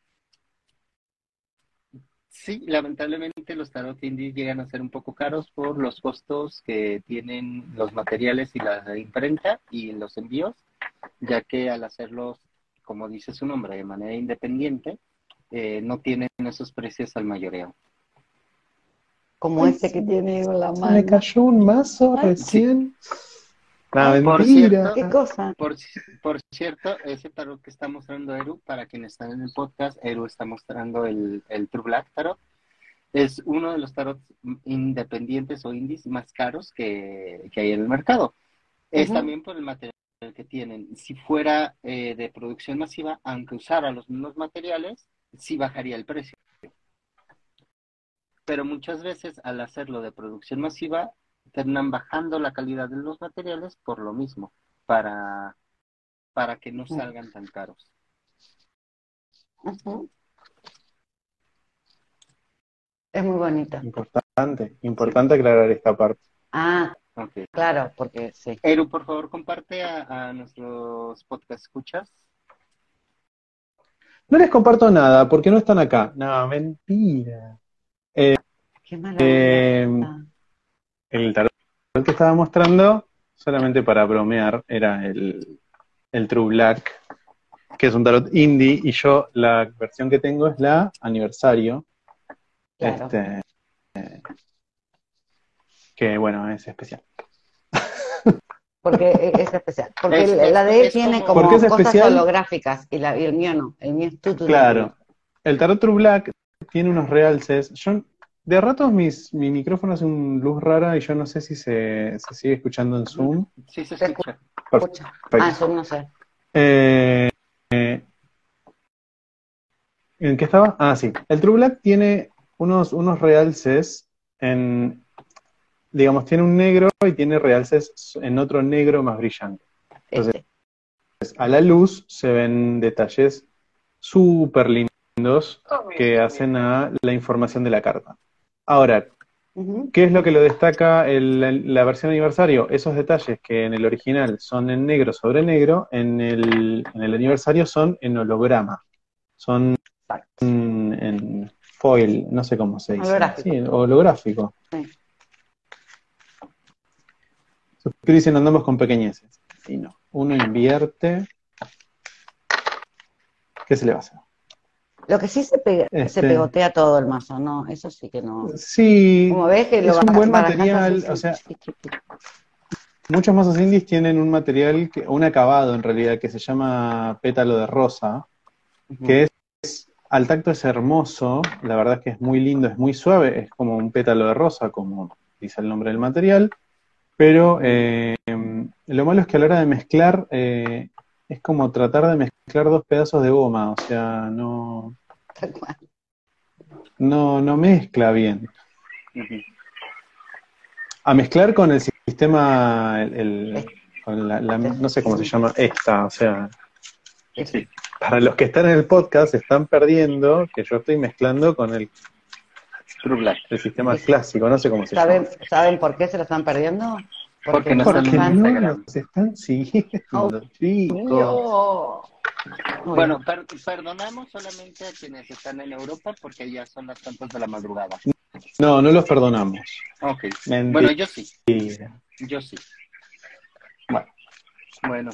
[SPEAKER 2] Sí, lamentablemente los tarot indies llegan a ser un poco caros por los costos que tienen los materiales y la imprenta y los envíos, ya que al hacerlos, como dice su nombre, de manera independiente, eh, no tienen esos precios al mayoreo.
[SPEAKER 4] Como ese que tiene en la mano.
[SPEAKER 3] me cayó un mazo
[SPEAKER 4] Ay.
[SPEAKER 3] recién. La
[SPEAKER 2] Por
[SPEAKER 3] mentira.
[SPEAKER 2] cierto,
[SPEAKER 4] ¿Qué cosa?
[SPEAKER 2] Por, por cierto, ese tarot que está mostrando Eru, para quienes están en el podcast, Eru está mostrando el, el True Black Tarot. Es uno de los tarots independientes o indies más caros que, que hay en el mercado. Es también por el material que tienen. Si fuera eh, de producción masiva, aunque usara los mismos materiales, sí bajaría el precio. Pero muchas veces al hacerlo de producción masiva, terminan bajando la calidad de los materiales por lo mismo, para, para que no salgan tan caros.
[SPEAKER 4] Es muy bonita.
[SPEAKER 3] Importante, importante aclarar esta parte.
[SPEAKER 4] Ah,
[SPEAKER 2] Ok.
[SPEAKER 4] claro, porque sí.
[SPEAKER 2] Eru, por favor, comparte a, a nuestros podcast escuchas.
[SPEAKER 3] No les comparto nada porque no están acá. No, mentira.
[SPEAKER 4] Qué mala
[SPEAKER 3] Eh. El tarot que estaba mostrando, solamente para bromear, era el, el True Black. que es un tarot indie, y yo la versión que tengo es la aniversario.
[SPEAKER 4] Claro.
[SPEAKER 3] Este, eh, que bueno, es especial.
[SPEAKER 4] Porque e- es especial. Porque
[SPEAKER 2] Es-
[SPEAKER 4] la de él tiene
[SPEAKER 2] como-
[SPEAKER 3] es
[SPEAKER 4] cosas
[SPEAKER 3] especial.
[SPEAKER 4] holográficas y, la, y el mío no. El mío es tutu.
[SPEAKER 3] Claro. El tarot True Black tiene unos realces. Yo, de ratos mis, mi micrófono hace una luz rara y yo no sé si se, se sigue escuchando en Zoom.
[SPEAKER 2] Sí, se
[SPEAKER 4] Te
[SPEAKER 2] escucha.
[SPEAKER 4] Escucha. Ah, eso no sé.
[SPEAKER 3] Eh, eh, ¿En qué estaba? Ah, sí. El True Black tiene unos, unos realces en, digamos, tiene un negro y tiene realces en otro negro más brillante.
[SPEAKER 4] Este.
[SPEAKER 3] A la luz se ven detalles súper lindos que hacen a la información de la carta. Ahora. ¿Qué es lo que lo destaca el- la, la versión aniversario? Esos detalles que en el original son en negro sobre negro, en el, en el aniversario son en holograma. Son en, en foil, no sé cómo se dice.
[SPEAKER 4] Holográfico.
[SPEAKER 3] Sí, holográfico.
[SPEAKER 4] Sí.
[SPEAKER 3] Suscribirse andamos con pequeñeces. Y no. Uno invierte. ¿Qué se le va a hacer?
[SPEAKER 4] Lo que sí se, pega- se
[SPEAKER 3] Este-
[SPEAKER 4] pegotea todo el mazo, ¿no? Eso sí que no.
[SPEAKER 3] Sí,
[SPEAKER 4] Como ves que lo
[SPEAKER 3] es un buen material, o sea. Muchos mazos indies tienen un material, que, un acabado en realidad, que se llama pétalo de rosa, que es, al tacto es hermoso, la verdad es que es muy lindo, es muy suave, es como un pétalo de rosa, como dice el nombre del material, pero eh, lo malo es que a la hora de mezclar, eh, es como tratar de mezclar dos pedazos de goma, o sea, no,
[SPEAKER 4] Tal cual.
[SPEAKER 3] no, no mezcla bien. A mezclar con el sistema, el, el- con la- la- no sé cómo se llama, esta, o sea,
[SPEAKER 2] Sí.
[SPEAKER 3] para los que están en el podcast están perdiendo que yo estoy mezclando con el, el sistema clásico, no sé cómo se
[SPEAKER 4] ¿Saben,
[SPEAKER 3] llama.
[SPEAKER 4] ¿Saben por qué se lo están perdiendo?
[SPEAKER 2] Porque no
[SPEAKER 3] Porque
[SPEAKER 2] están en
[SPEAKER 3] no
[SPEAKER 2] Instagram.
[SPEAKER 3] nos están siguiendo,
[SPEAKER 4] Oh,
[SPEAKER 3] chicos.
[SPEAKER 2] Bueno, per- perdonamos solamente a quienes están en Europa porque ya son las tantas de la madrugada.
[SPEAKER 3] No, no los perdonamos.
[SPEAKER 2] Ok.
[SPEAKER 3] Mentira.
[SPEAKER 2] Bueno, yo sí. Yo sí. Bueno, bueno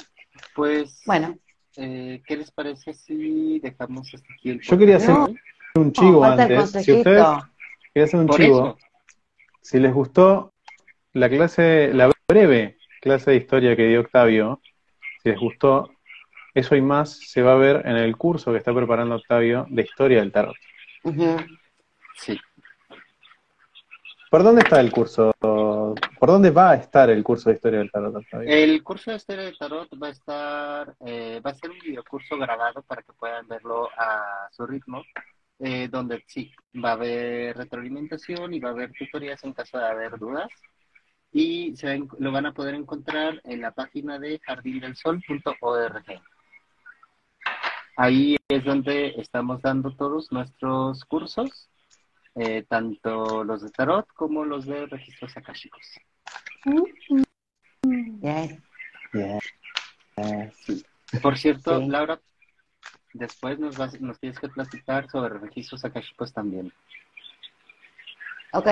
[SPEAKER 2] pues,
[SPEAKER 4] Bueno,
[SPEAKER 2] eh, ¿qué les parece si dejamos hasta aquí el
[SPEAKER 3] Yo quería hacer
[SPEAKER 4] No.
[SPEAKER 3] un chivo antes. Si ustedes quería hacer un
[SPEAKER 2] Por
[SPEAKER 3] chivo,
[SPEAKER 2] eso,
[SPEAKER 3] si les gustó la clase, la breve clase de historia que dio Octavio, si les gustó, eso y más se va a ver en el curso que está preparando Octavio de historia del tarot.
[SPEAKER 2] sí.
[SPEAKER 3] ¿Por dónde está el curso? ¿Por dónde va a estar el curso de historia del tarot, Octavio?
[SPEAKER 2] El curso de historia de tarot va a estar, eh, va a ser un videocurso grabado para que puedan verlo a su ritmo, eh, donde sí, va a haber retroalimentación y va a haber tutorías en caso de haber dudas. Y se ven- lo van a poder encontrar en la página de jardindelsol.org. Ahí es donde estamos dando todos nuestros cursos, eh, tanto los de tarot como los de registros akáshicos.
[SPEAKER 4] Bien.
[SPEAKER 3] Bien.
[SPEAKER 2] Por cierto,
[SPEAKER 4] Sí.
[SPEAKER 2] Laura, después nos, vas, nos tienes que platicar sobre registros akáshicos también.
[SPEAKER 4] Ok.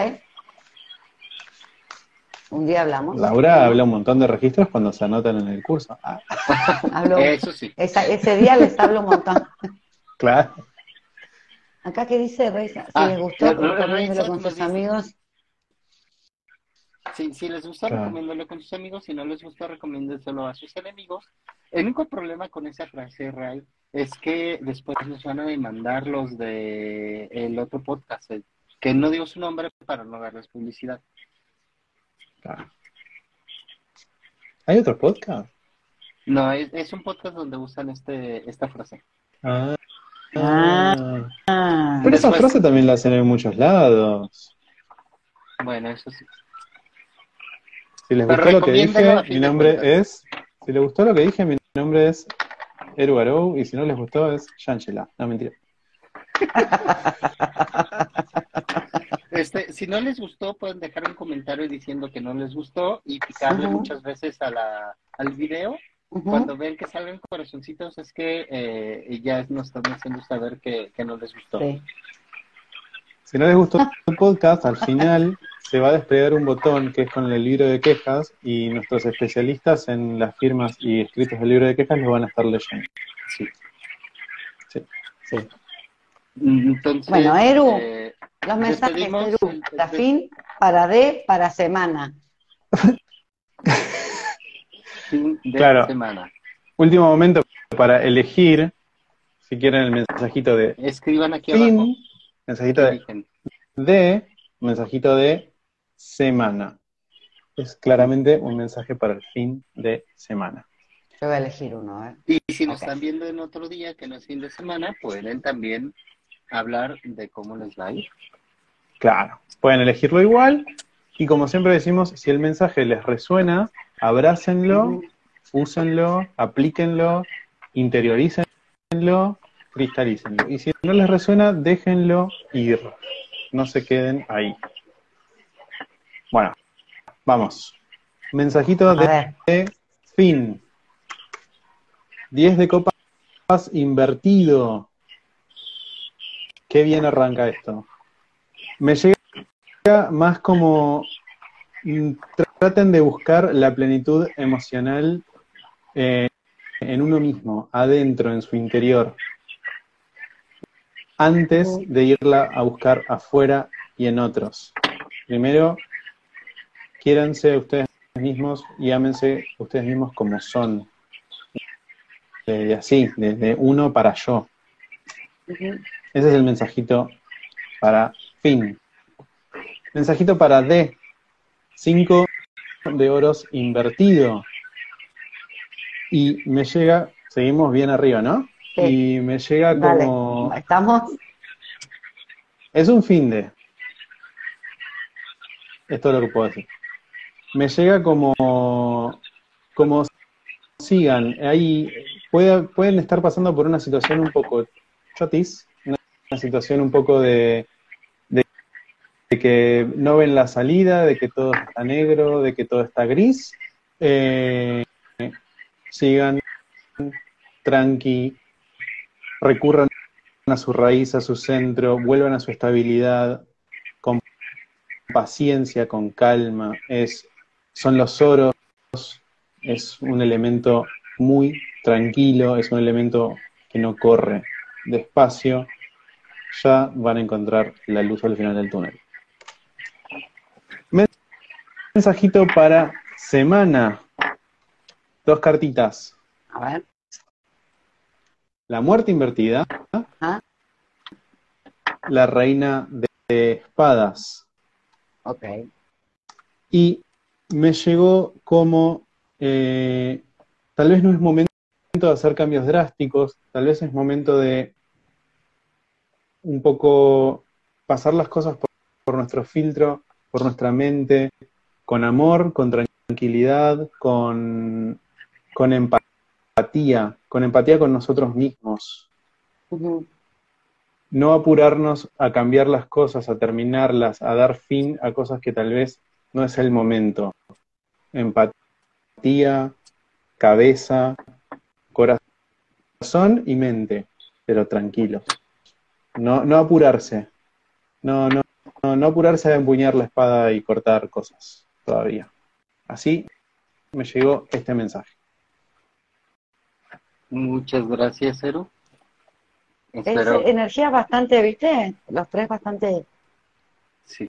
[SPEAKER 4] Un día hablamos.
[SPEAKER 3] Laura habla un montón de registros cuando se anotan en el curso. Ah,
[SPEAKER 4] Hablo-
[SPEAKER 2] Eso sí.
[SPEAKER 4] esa- ese día les hablo un montón.
[SPEAKER 3] claro.
[SPEAKER 4] Acá que dice Reisa, si
[SPEAKER 2] Ah,
[SPEAKER 4] les gustó,
[SPEAKER 2] Reisa
[SPEAKER 4] con sus
[SPEAKER 2] dice-
[SPEAKER 4] amigos.
[SPEAKER 2] Si, si les gusta,
[SPEAKER 3] Claro.
[SPEAKER 2] con sus amigos. Si no les gusta, recomiéndenselo a sus enemigos. El único problema con esa frase, Ray, es que después nos van a demandar los de el otro podcast, el- que no digo su nombre para no darles publicidad.
[SPEAKER 3] Claro. ¿Hay otro podcast?
[SPEAKER 2] No, es, es un podcast donde usan este esta frase.
[SPEAKER 3] Ah.
[SPEAKER 4] Ah. Ah,
[SPEAKER 3] Pero esa frase también la hacen en muchos lados.
[SPEAKER 2] Bueno, eso sí.
[SPEAKER 3] Si les
[SPEAKER 2] Pero
[SPEAKER 3] gustó lo que dije, mi nombre es. Si les gustó lo que dije, mi nombre es Eru Arou, y si no les gustó es Shangela. No, mentira.
[SPEAKER 2] Este, si no les gustó, pueden dejar un comentario diciendo que no les gustó y picarle muchas veces a la, al video. Cuando ven que salen corazoncitos es que eh, ya nos están haciendo saber que, que no les gustó.
[SPEAKER 4] Sí.
[SPEAKER 3] Si no les gustó el podcast, al final se va a desplegar un botón que es con el libro de quejas y nuestros especialistas en las firmas y escritos del libro de quejas lo van a estar leyendo.
[SPEAKER 2] Sí.
[SPEAKER 4] Sí.
[SPEAKER 2] Entonces,
[SPEAKER 4] Bueno, Eru,
[SPEAKER 2] eh,
[SPEAKER 4] Los mensajes, para fin, para D, para semana.
[SPEAKER 2] fin de
[SPEAKER 3] Claro.
[SPEAKER 2] semana.
[SPEAKER 3] Último momento para elegir, si quieren, el mensajito de
[SPEAKER 2] Escriban aquí abajo.
[SPEAKER 3] fin, mensajito de, de, mensajito de semana. Es claramente un mensaje para el fin de semana.
[SPEAKER 4] Yo voy a elegir uno, ¿eh?
[SPEAKER 2] Y si nos están viendo en otro día que no es fin de semana, pueden también hablar de cómo les va a ir.
[SPEAKER 3] Claro, pueden elegirlo igual. Y como siempre decimos, si el mensaje les resuena, abrácenlo, úsenlo, aplíquenlo, interiorícenlo, cristalícenlo. Y si no les resuena, déjenlo ir. No se queden ahí. Bueno, vamos. Mensajito de
[SPEAKER 4] ver,
[SPEAKER 3] fin. 10 de copas invertido. Qué bien arranca esto. Me llega más como mm, traten de buscar la plenitud emocional eh, en uno mismo, adentro, en su interior, antes de irla a buscar afuera y en otros. Primero, quiéranse ustedes mismos y ámense ustedes mismos como son. Así, desde uno para yo. Ese es el mensajito para fin. Mensajito para D. Cinco de oros invertido. Y me llega, seguimos bien arriba, ¿no?
[SPEAKER 4] Sí.
[SPEAKER 3] Y me llega
[SPEAKER 4] dale.
[SPEAKER 3] como...
[SPEAKER 4] ¿Estamos?
[SPEAKER 3] Es un fin de. Esto es lo que puedo decir. Me llega como, como sigan. Ahí puede- pueden estar pasando por una situación un poco chotis, una, situación un poco de, de, de que no ven la salida, de que todo está negro, de que todo está gris. Eh, sigan tranqui, recurran a su raíz, a su centro, vuelvan a su estabilidad, con paciencia, con calma. Es, son los oros, es un elemento muy tranquilo, es un elemento que no corre despacio. Ya van a encontrar la luz al final del túnel. Mensajito para semana. Dos cartitas.
[SPEAKER 4] A ver.
[SPEAKER 3] La muerte invertida.
[SPEAKER 4] Ah.
[SPEAKER 3] La reina de espadas.
[SPEAKER 4] Ok.
[SPEAKER 3] Y me llegó como, eh, tal vez no es momento de hacer cambios drásticos, tal vez es momento de un poco pasar las cosas por, por nuestro filtro, por nuestra mente, con amor, con tranquilidad, con, con empatía, con empatía con nosotros mismos. No apurarnos a cambiar las cosas, a terminarlas, a dar fin a cosas que tal vez no es el momento. Empatía, cabeza, corazón y mente, pero tranquilos. No, no apurarse. No, no, no, no apurarse a empuñar la espada y cortar cosas todavía. Así me llegó este mensaje.
[SPEAKER 2] Muchas gracias, Eru.
[SPEAKER 4] Es
[SPEAKER 2] Espero,
[SPEAKER 4] energía bastante, ¿viste? Los tres bastante.
[SPEAKER 2] sí.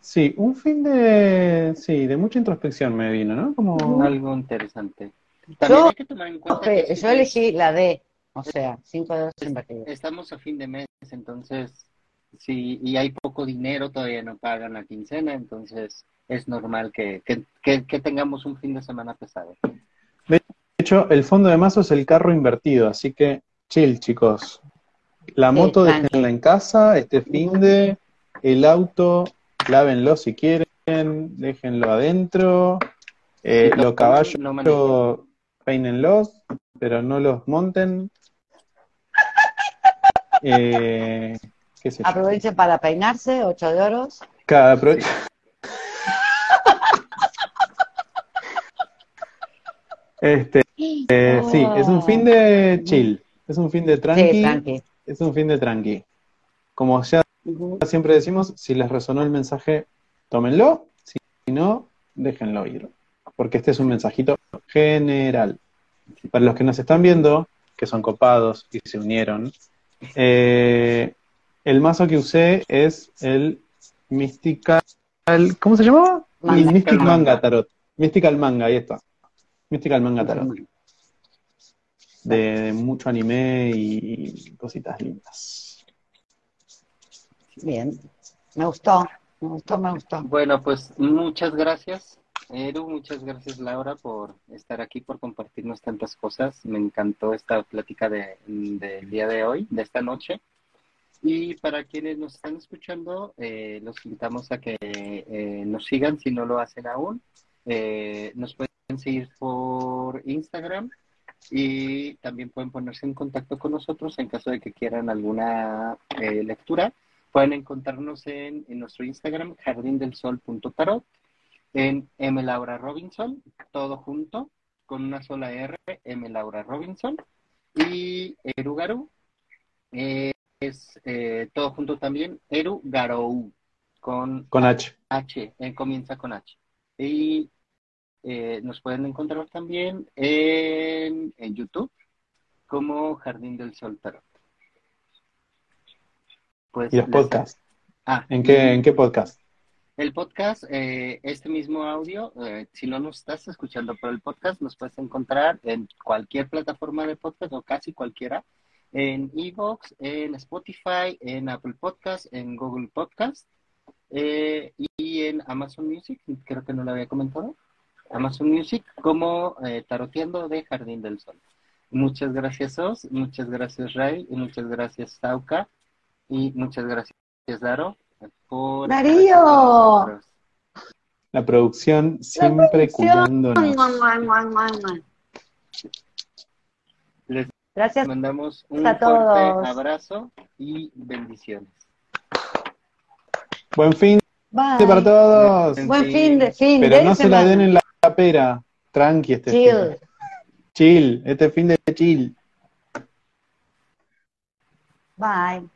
[SPEAKER 3] Sí, un fin de, sí, de mucha introspección me vino, ¿no? Como
[SPEAKER 2] algo interesante. También
[SPEAKER 4] Yo-
[SPEAKER 2] hay que tomar en cuenta
[SPEAKER 4] Ok,
[SPEAKER 2] que
[SPEAKER 4] yo elegí la D, o sea, cinco dedos invertidos.
[SPEAKER 2] estamos a fin de mes, entonces, sí, y hay poco dinero, todavía no pagan la quincena, entonces es normal que, que, que, que tengamos un fin de semana pesado.
[SPEAKER 3] De hecho, el fondo de mazo es el carro invertido, así que chill, chicos. La moto déjenla en casa, este fin de, el auto, lávenlo si quieren, déjenlo adentro, eh,
[SPEAKER 2] no-
[SPEAKER 3] los caballos,
[SPEAKER 2] no manejen.
[SPEAKER 3] peínenlos, pero no los monten. Eh, qué sé yo.
[SPEAKER 4] Aprovechen para peinarse, ocho de oros.
[SPEAKER 3] Cada Este, eh, sí, es un fin de chill, es un fin de
[SPEAKER 4] Sí,
[SPEAKER 3] tranqui,
[SPEAKER 4] tranqui.
[SPEAKER 3] es un fin de tranqui. Como ya siempre decimos, si les resonó el mensaje, tómenlo, si no, déjenlo ir, porque este es un mensajito general. Para los que nos están viendo, que son copados y se unieron, Eh, el mazo que usé es el Mystical. ¿Cómo se llamaba?
[SPEAKER 4] Manga.
[SPEAKER 3] El Mystic
[SPEAKER 2] Manga.
[SPEAKER 3] Manga Tarot. Mystical Manga, ahí está. Mystical Manga Tarot. De, de mucho anime y cositas lindas.
[SPEAKER 4] Bien. Me gustó, me gustó, me gustó.
[SPEAKER 2] Bueno, pues muchas gracias, Eru, muchas gracias, Laura, por estar aquí, por compartirnos tantas cosas. Me encantó esta plática de- del día de hoy, de esta noche. Y para quienes nos están escuchando, eh, los invitamos a que eh, nos sigan si no lo hacen aún. Eh, nos pueden seguir por Instagram y también pueden ponerse en contacto con nosotros en caso de que quieran alguna eh, lectura. Pueden encontrarnos en, en nuestro Instagram, jardindelsol.tarot, en M. Laura Robinson, todo junto, con una sola R, M. Laura Robinson, y Erugaru, eh, es eh, todo junto también, Eru Garou, con
[SPEAKER 3] Con H.
[SPEAKER 2] H, eh, comienza con H. Y eh, nos pueden encontrar también en, en YouTube como Jardín del Sol Tarot. Pues
[SPEAKER 3] Y los podcasts.
[SPEAKER 2] Ah,
[SPEAKER 3] ¿En qué, ¿En qué podcast?
[SPEAKER 2] El podcast, eh, este mismo audio, eh, si no nos estás escuchando por el podcast, nos puedes encontrar en cualquier plataforma de podcast o casi cualquiera, en Evox, en Spotify, en Apple Podcast, en Google Podcast eh, y en Amazon Music, creo que no lo había comentado, Amazon Music como eh, Taroteando de Jardín del Sol. Muchas gracias, Os, muchas gracias, Ray, y muchas gracias, Sauca, y muchas gracias, Daro, por...
[SPEAKER 4] Darío.
[SPEAKER 3] La producción siempre cuidándonos.
[SPEAKER 2] Les
[SPEAKER 4] Gracias.
[SPEAKER 2] mandamos un
[SPEAKER 4] a
[SPEAKER 2] fuerte abrazo y bendiciones.
[SPEAKER 3] Buen fin
[SPEAKER 4] Bye.
[SPEAKER 3] para todos.
[SPEAKER 4] Buen fin de fin
[SPEAKER 3] Pero
[SPEAKER 4] de
[SPEAKER 3] no se la den en la pera. Tranqui este
[SPEAKER 4] Chill.
[SPEAKER 3] fin. Chill. Este fin de chill.
[SPEAKER 4] Bye.